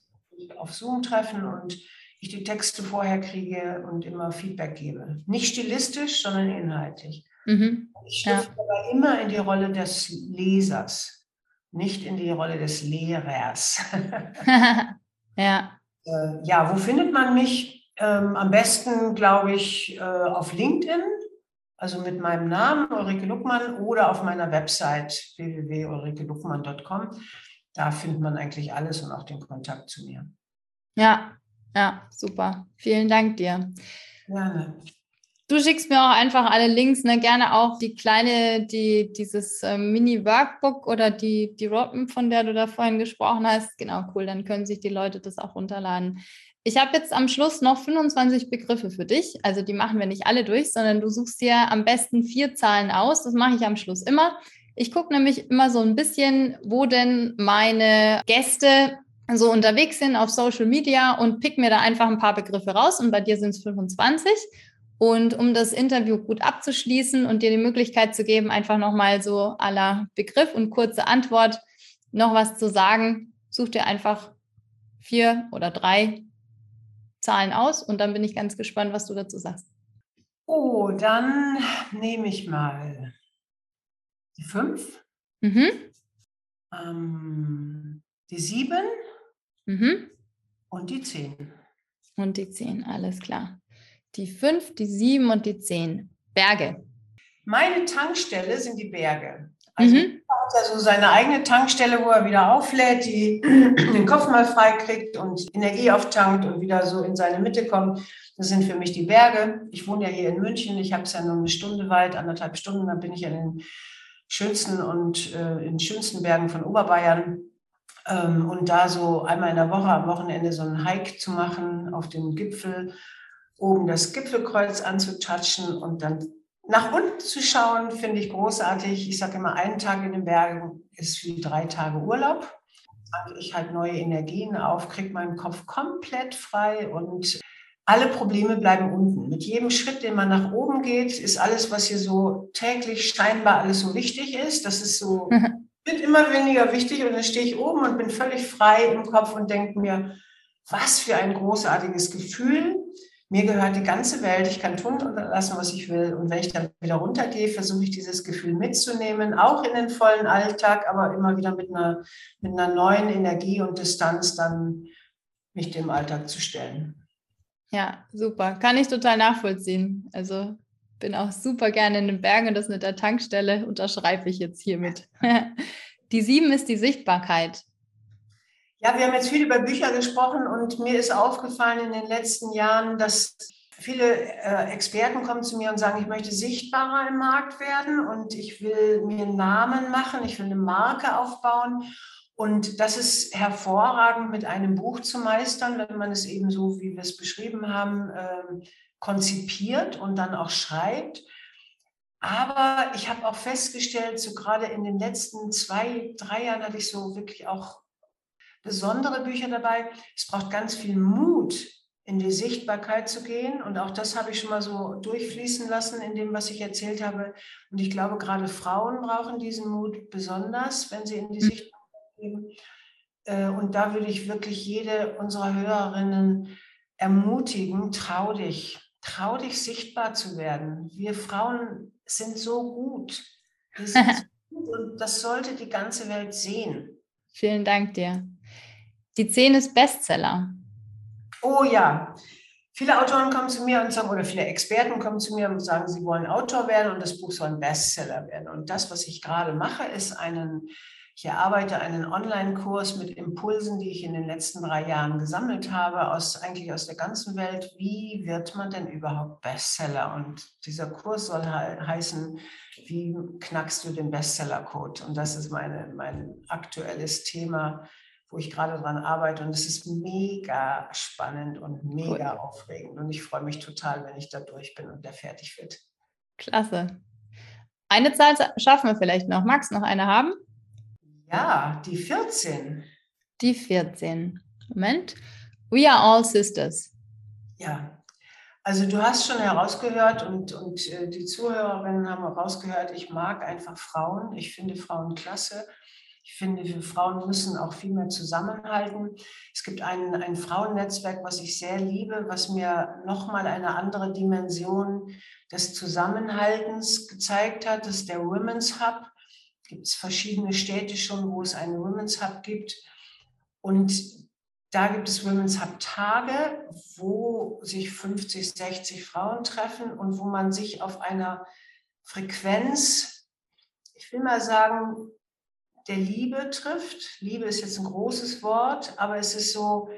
Speaker 3: auf Zoom treffen und ich die Texte vorher kriege und immer Feedback gebe. Nicht stilistisch, sondern inhaltlich. Mhm. Ich schlüpfe ja. aber immer in die Rolle des Lesers, nicht in die Rolle des Lehrers.
Speaker 2: ja.
Speaker 3: Äh, ja, wo findet man mich? Ähm, am besten, glaube ich, äh, auf LinkedIn also mit meinem Namen Ulrike Luckmann oder auf meiner Website www.ulrikeluckmann.com. Da findet man eigentlich alles und auch den Kontakt zu mir.
Speaker 2: Ja, ja, super. Vielen Dank dir. Gerne. Du schickst mir auch einfach alle Links, ne? gerne auch die kleine, die, dieses äh, Mini-Workbook oder die, die Roadmap, von der du da vorhin gesprochen hast. Genau, cool, dann können sich die Leute das auch runterladen. Ich habe jetzt am Schluss noch 25 Begriffe für dich. Also die machen wir nicht alle durch, sondern du suchst dir am besten vier Zahlen aus. Das mache ich am Schluss immer. Ich gucke nämlich immer so ein bisschen, wo denn meine Gäste so unterwegs sind auf Social Media und pick mir da einfach ein paar Begriffe raus. Und bei dir sind es 25. Und um das Interview gut abzuschließen und dir die Möglichkeit zu geben, einfach nochmal so aller Begriff und kurze Antwort noch was zu sagen, such dir einfach vier oder drei Zahlen aus und dann bin ich ganz gespannt, was du dazu sagst.
Speaker 3: Oh, dann nehme ich mal die 5, mhm. ähm, die 7 mhm. und die 10.
Speaker 2: Und die 10, alles klar. Die 5, die 7 und die 10. Berge.
Speaker 3: Meine Tankstelle sind die Berge. Also mhm. hat er so seine eigene Tankstelle, wo er wieder auflädt, die den Kopf mal frei kriegt und Energie auftankt und wieder so in seine Mitte kommt. Das sind für mich die Berge. Ich wohne ja hier in München. Ich habe es ja nur eine Stunde weit, anderthalb Stunden. Dann bin ich in den schönsten und äh, in den schönsten Bergen von Oberbayern. Ähm, und da so einmal in der Woche am Wochenende so einen Hike zu machen auf dem Gipfel, oben das Gipfelkreuz anzutatschen und dann nach unten zu schauen, finde ich großartig. Ich sage immer, einen Tag in den Bergen ist wie drei Tage Urlaub. Also ich halt neue Energien auf, kriege meinen Kopf komplett frei und alle Probleme bleiben unten. Mit jedem Schritt, den man nach oben geht, ist alles, was hier so täglich scheinbar alles so wichtig ist, das ist so, wird immer weniger wichtig und dann stehe ich oben und bin völlig frei im Kopf und denke mir, was für ein großartiges Gefühl mir gehört die ganze Welt, ich kann tun und lassen, was ich will. Und wenn ich dann wieder runtergehe, versuche ich dieses Gefühl mitzunehmen, auch in den vollen Alltag, aber immer wieder mit einer, mit einer neuen Energie und Distanz dann mich dem Alltag zu stellen.
Speaker 2: Ja, super. Kann ich total nachvollziehen. Also bin auch super gerne in den Bergen und das mit der Tankstelle unterschreibe ich jetzt hiermit. Die sieben ist die Sichtbarkeit.
Speaker 3: Ja, wir haben jetzt viel über Bücher gesprochen und mir ist aufgefallen in den letzten Jahren, dass viele äh, Experten kommen zu mir und sagen, ich möchte sichtbarer im Markt werden und ich will mir einen Namen machen, ich will eine Marke aufbauen. Und das ist hervorragend mit einem Buch zu meistern, wenn man es eben so, wie wir es beschrieben haben, äh, konzipiert und dann auch schreibt. Aber ich habe auch festgestellt, so gerade in den letzten zwei, drei Jahren hatte ich so wirklich auch besondere Bücher dabei. Es braucht ganz viel Mut, in die Sichtbarkeit zu gehen. Und auch das habe ich schon mal so durchfließen lassen in dem, was ich erzählt habe. Und ich glaube, gerade Frauen brauchen diesen Mut besonders, wenn sie in die mhm. Sichtbarkeit gehen. Äh, und da würde ich wirklich jede unserer Hörerinnen ermutigen, trau dich, trau dich sichtbar zu werden. Wir Frauen sind so gut. Wir sind so gut und das sollte die ganze Welt sehen.
Speaker 2: Vielen Dank dir. Die 10 ist Bestseller.
Speaker 3: Oh ja. Viele Autoren kommen zu mir und sagen, oder viele Experten kommen zu mir und sagen, sie wollen Autor werden und das Buch soll ein Bestseller werden. Und das, was ich gerade mache, ist einen Ich erarbeite einen Online-Kurs mit Impulsen, die ich in den letzten drei Jahren gesammelt habe, aus, eigentlich aus der ganzen Welt. Wie wird man denn überhaupt Bestseller? Und dieser Kurs soll heißen, wie knackst du den Bestseller-Code? Und das ist meine, mein aktuelles Thema, wo ich gerade dran arbeite. Und es ist mega spannend und mega cool. aufregend. Und ich freue mich total, wenn ich da durch bin und der fertig wird.
Speaker 2: Klasse. Eine Zahl schaffen wir vielleicht noch. Magst du noch eine haben?
Speaker 3: Ja, die 14.
Speaker 2: Die 14. Moment. We are all sisters.
Speaker 3: Ja, also du hast schon herausgehört und, und äh, die Zuhörerinnen haben herausgehört, ich mag einfach Frauen. Ich finde Frauen klasse. Ich finde, wir Frauen müssen auch viel mehr zusammenhalten. Es gibt ein, ein Frauennetzwerk, was ich sehr liebe, was mir nochmal eine andere Dimension des Zusammenhaltens gezeigt hat. Das ist der Women's Hub gibt es verschiedene Städte schon, wo es einen Women's Hub gibt. Und da gibt es Women's Hub Tage, wo sich 50, 60 Frauen treffen und wo man sich auf einer Frequenz, ich will mal sagen, der Liebe trifft. Liebe ist jetzt ein großes Wort, aber es ist so,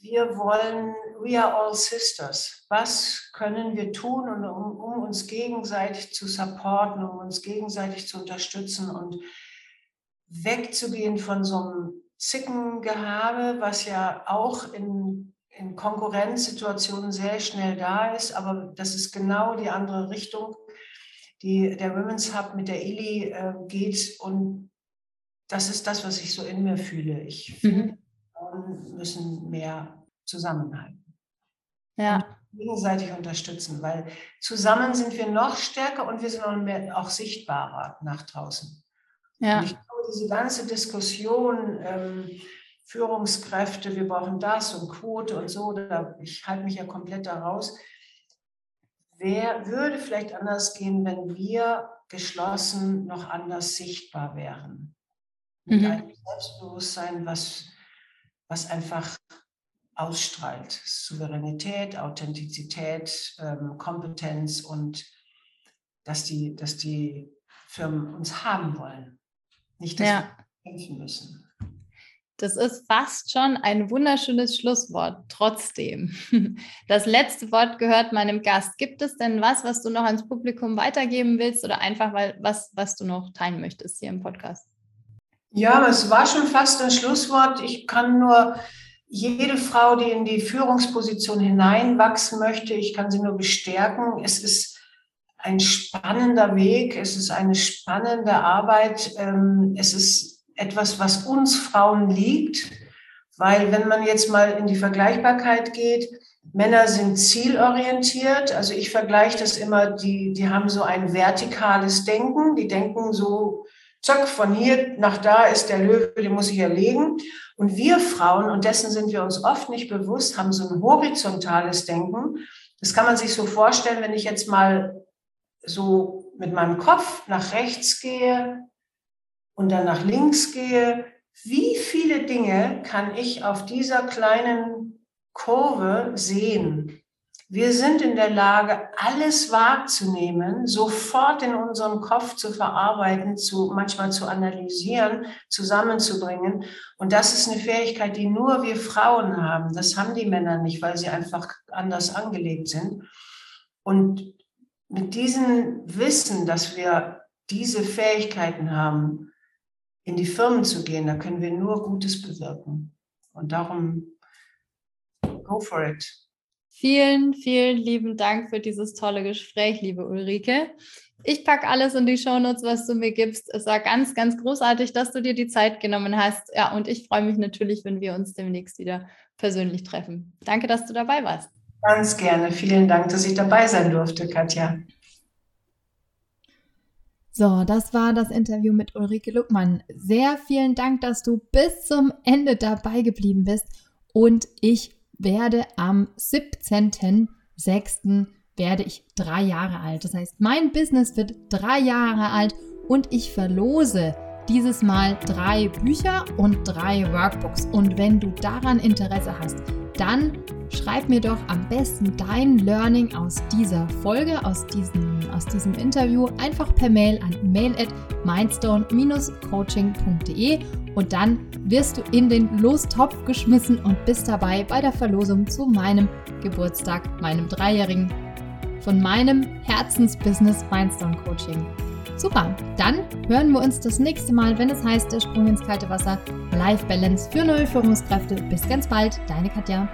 Speaker 3: wir wollen, we are all sisters. Was können wir tun, um, um uns gegenseitig zu supporten, um uns gegenseitig zu unterstützen und wegzugehen von so einem Zickengehabe, was ja auch in, in Konkurrenzsituationen sehr schnell da ist, aber das ist genau die andere Richtung, die der Women's Hub mit der Ili äh, geht und das ist das, was ich so in mir fühle. Ich mhm. Frauen müssen mehr zusammenhalten.
Speaker 2: Ja.
Speaker 3: Und gegenseitig unterstützen, weil zusammen sind wir noch stärker und wir sind auch, mehr, auch sichtbarer nach draußen.
Speaker 2: Ja.
Speaker 3: Und ich glaube, diese ganze Diskussion, ähm, Führungskräfte, wir brauchen das und Quote und so, da, ich halte mich ja komplett daraus. Wer würde vielleicht anders gehen, wenn wir geschlossen noch anders sichtbar wären? Mit mhm. einem Selbstbewusstsein, was was einfach ausstrahlt. Souveränität, Authentizität, ähm, Kompetenz und dass die, dass die Firmen uns haben wollen. Nicht, dass ja. wir kämpfen müssen.
Speaker 2: Das ist fast schon ein wunderschönes Schlusswort. Trotzdem. Das letzte Wort gehört meinem Gast. Gibt es denn was, was du noch ans Publikum weitergeben willst oder einfach weil was, was du noch teilen möchtest hier im Podcast?
Speaker 3: Ja, es war schon fast ein Schlusswort. Ich kann nur jede Frau, die in die Führungsposition hineinwachsen möchte, ich kann sie nur bestärken. Es ist ein spannender Weg, es ist eine spannende Arbeit, ähm, es ist etwas, was uns Frauen liegt, weil wenn man jetzt mal in die Vergleichbarkeit geht, Männer sind zielorientiert, also ich vergleiche das immer, die, die haben so ein vertikales Denken, die denken so zack, von hier nach da ist der Löwe, den muss ich erlegen. Und wir Frauen, und dessen sind wir uns oft nicht bewusst, haben so ein horizontales Denken. Das kann man sich so vorstellen, wenn ich jetzt mal so mit meinem Kopf nach rechts gehe und dann nach links gehe. Wie viele Dinge kann ich auf dieser kleinen Kurve sehen? Wir sind in der Lage, alles wahrzunehmen, sofort in unserem Kopf zu verarbeiten, zu, manchmal zu analysieren, zusammenzubringen. Und das ist eine Fähigkeit, die nur wir Frauen haben. Das haben die Männer nicht, weil sie einfach anders angelegt sind. Und mit diesem Wissen, dass wir diese Fähigkeiten haben, in die Firmen zu gehen, da können wir nur Gutes bewirken. Und darum, go for it.
Speaker 2: Vielen, vielen lieben Dank für dieses tolle Gespräch, liebe Ulrike. Ich packe alles in die Shownotes, was du mir gibst. Es war ganz, ganz großartig, dass du dir die Zeit genommen hast. Ja, und ich freue mich natürlich, wenn wir uns demnächst wieder persönlich treffen. Danke, dass du dabei warst.
Speaker 3: Ganz gerne. Vielen Dank, dass ich dabei sein durfte, Katja.
Speaker 1: So, das war das Interview mit Ulrike Luckmann. Sehr vielen Dank, dass du bis zum Ende dabei geblieben bist. Und ich werde am 17.06. werde ich drei Jahre alt. Das heißt, mein Business wird drei Jahre alt und ich verlose dieses Mal drei Bücher und drei Workbooks. Und wenn du daran Interesse hast, dann schreib mir doch am besten dein Learning aus dieser Folge, aus diesem, aus diesem Interview einfach per Mail an mail at mindstone-coaching.de und dann wirst du in den Lostopf geschmissen und bist dabei bei der Verlosung zu meinem Geburtstag, meinem Dreijährigen, von meinem Herzensbusiness Mindstone Coaching. Super, dann hören wir uns das nächste Mal, wenn es heißt, der Sprung ins kalte Wasser, Life Balance für neue Führungskräfte. Bis ganz bald, deine Katja.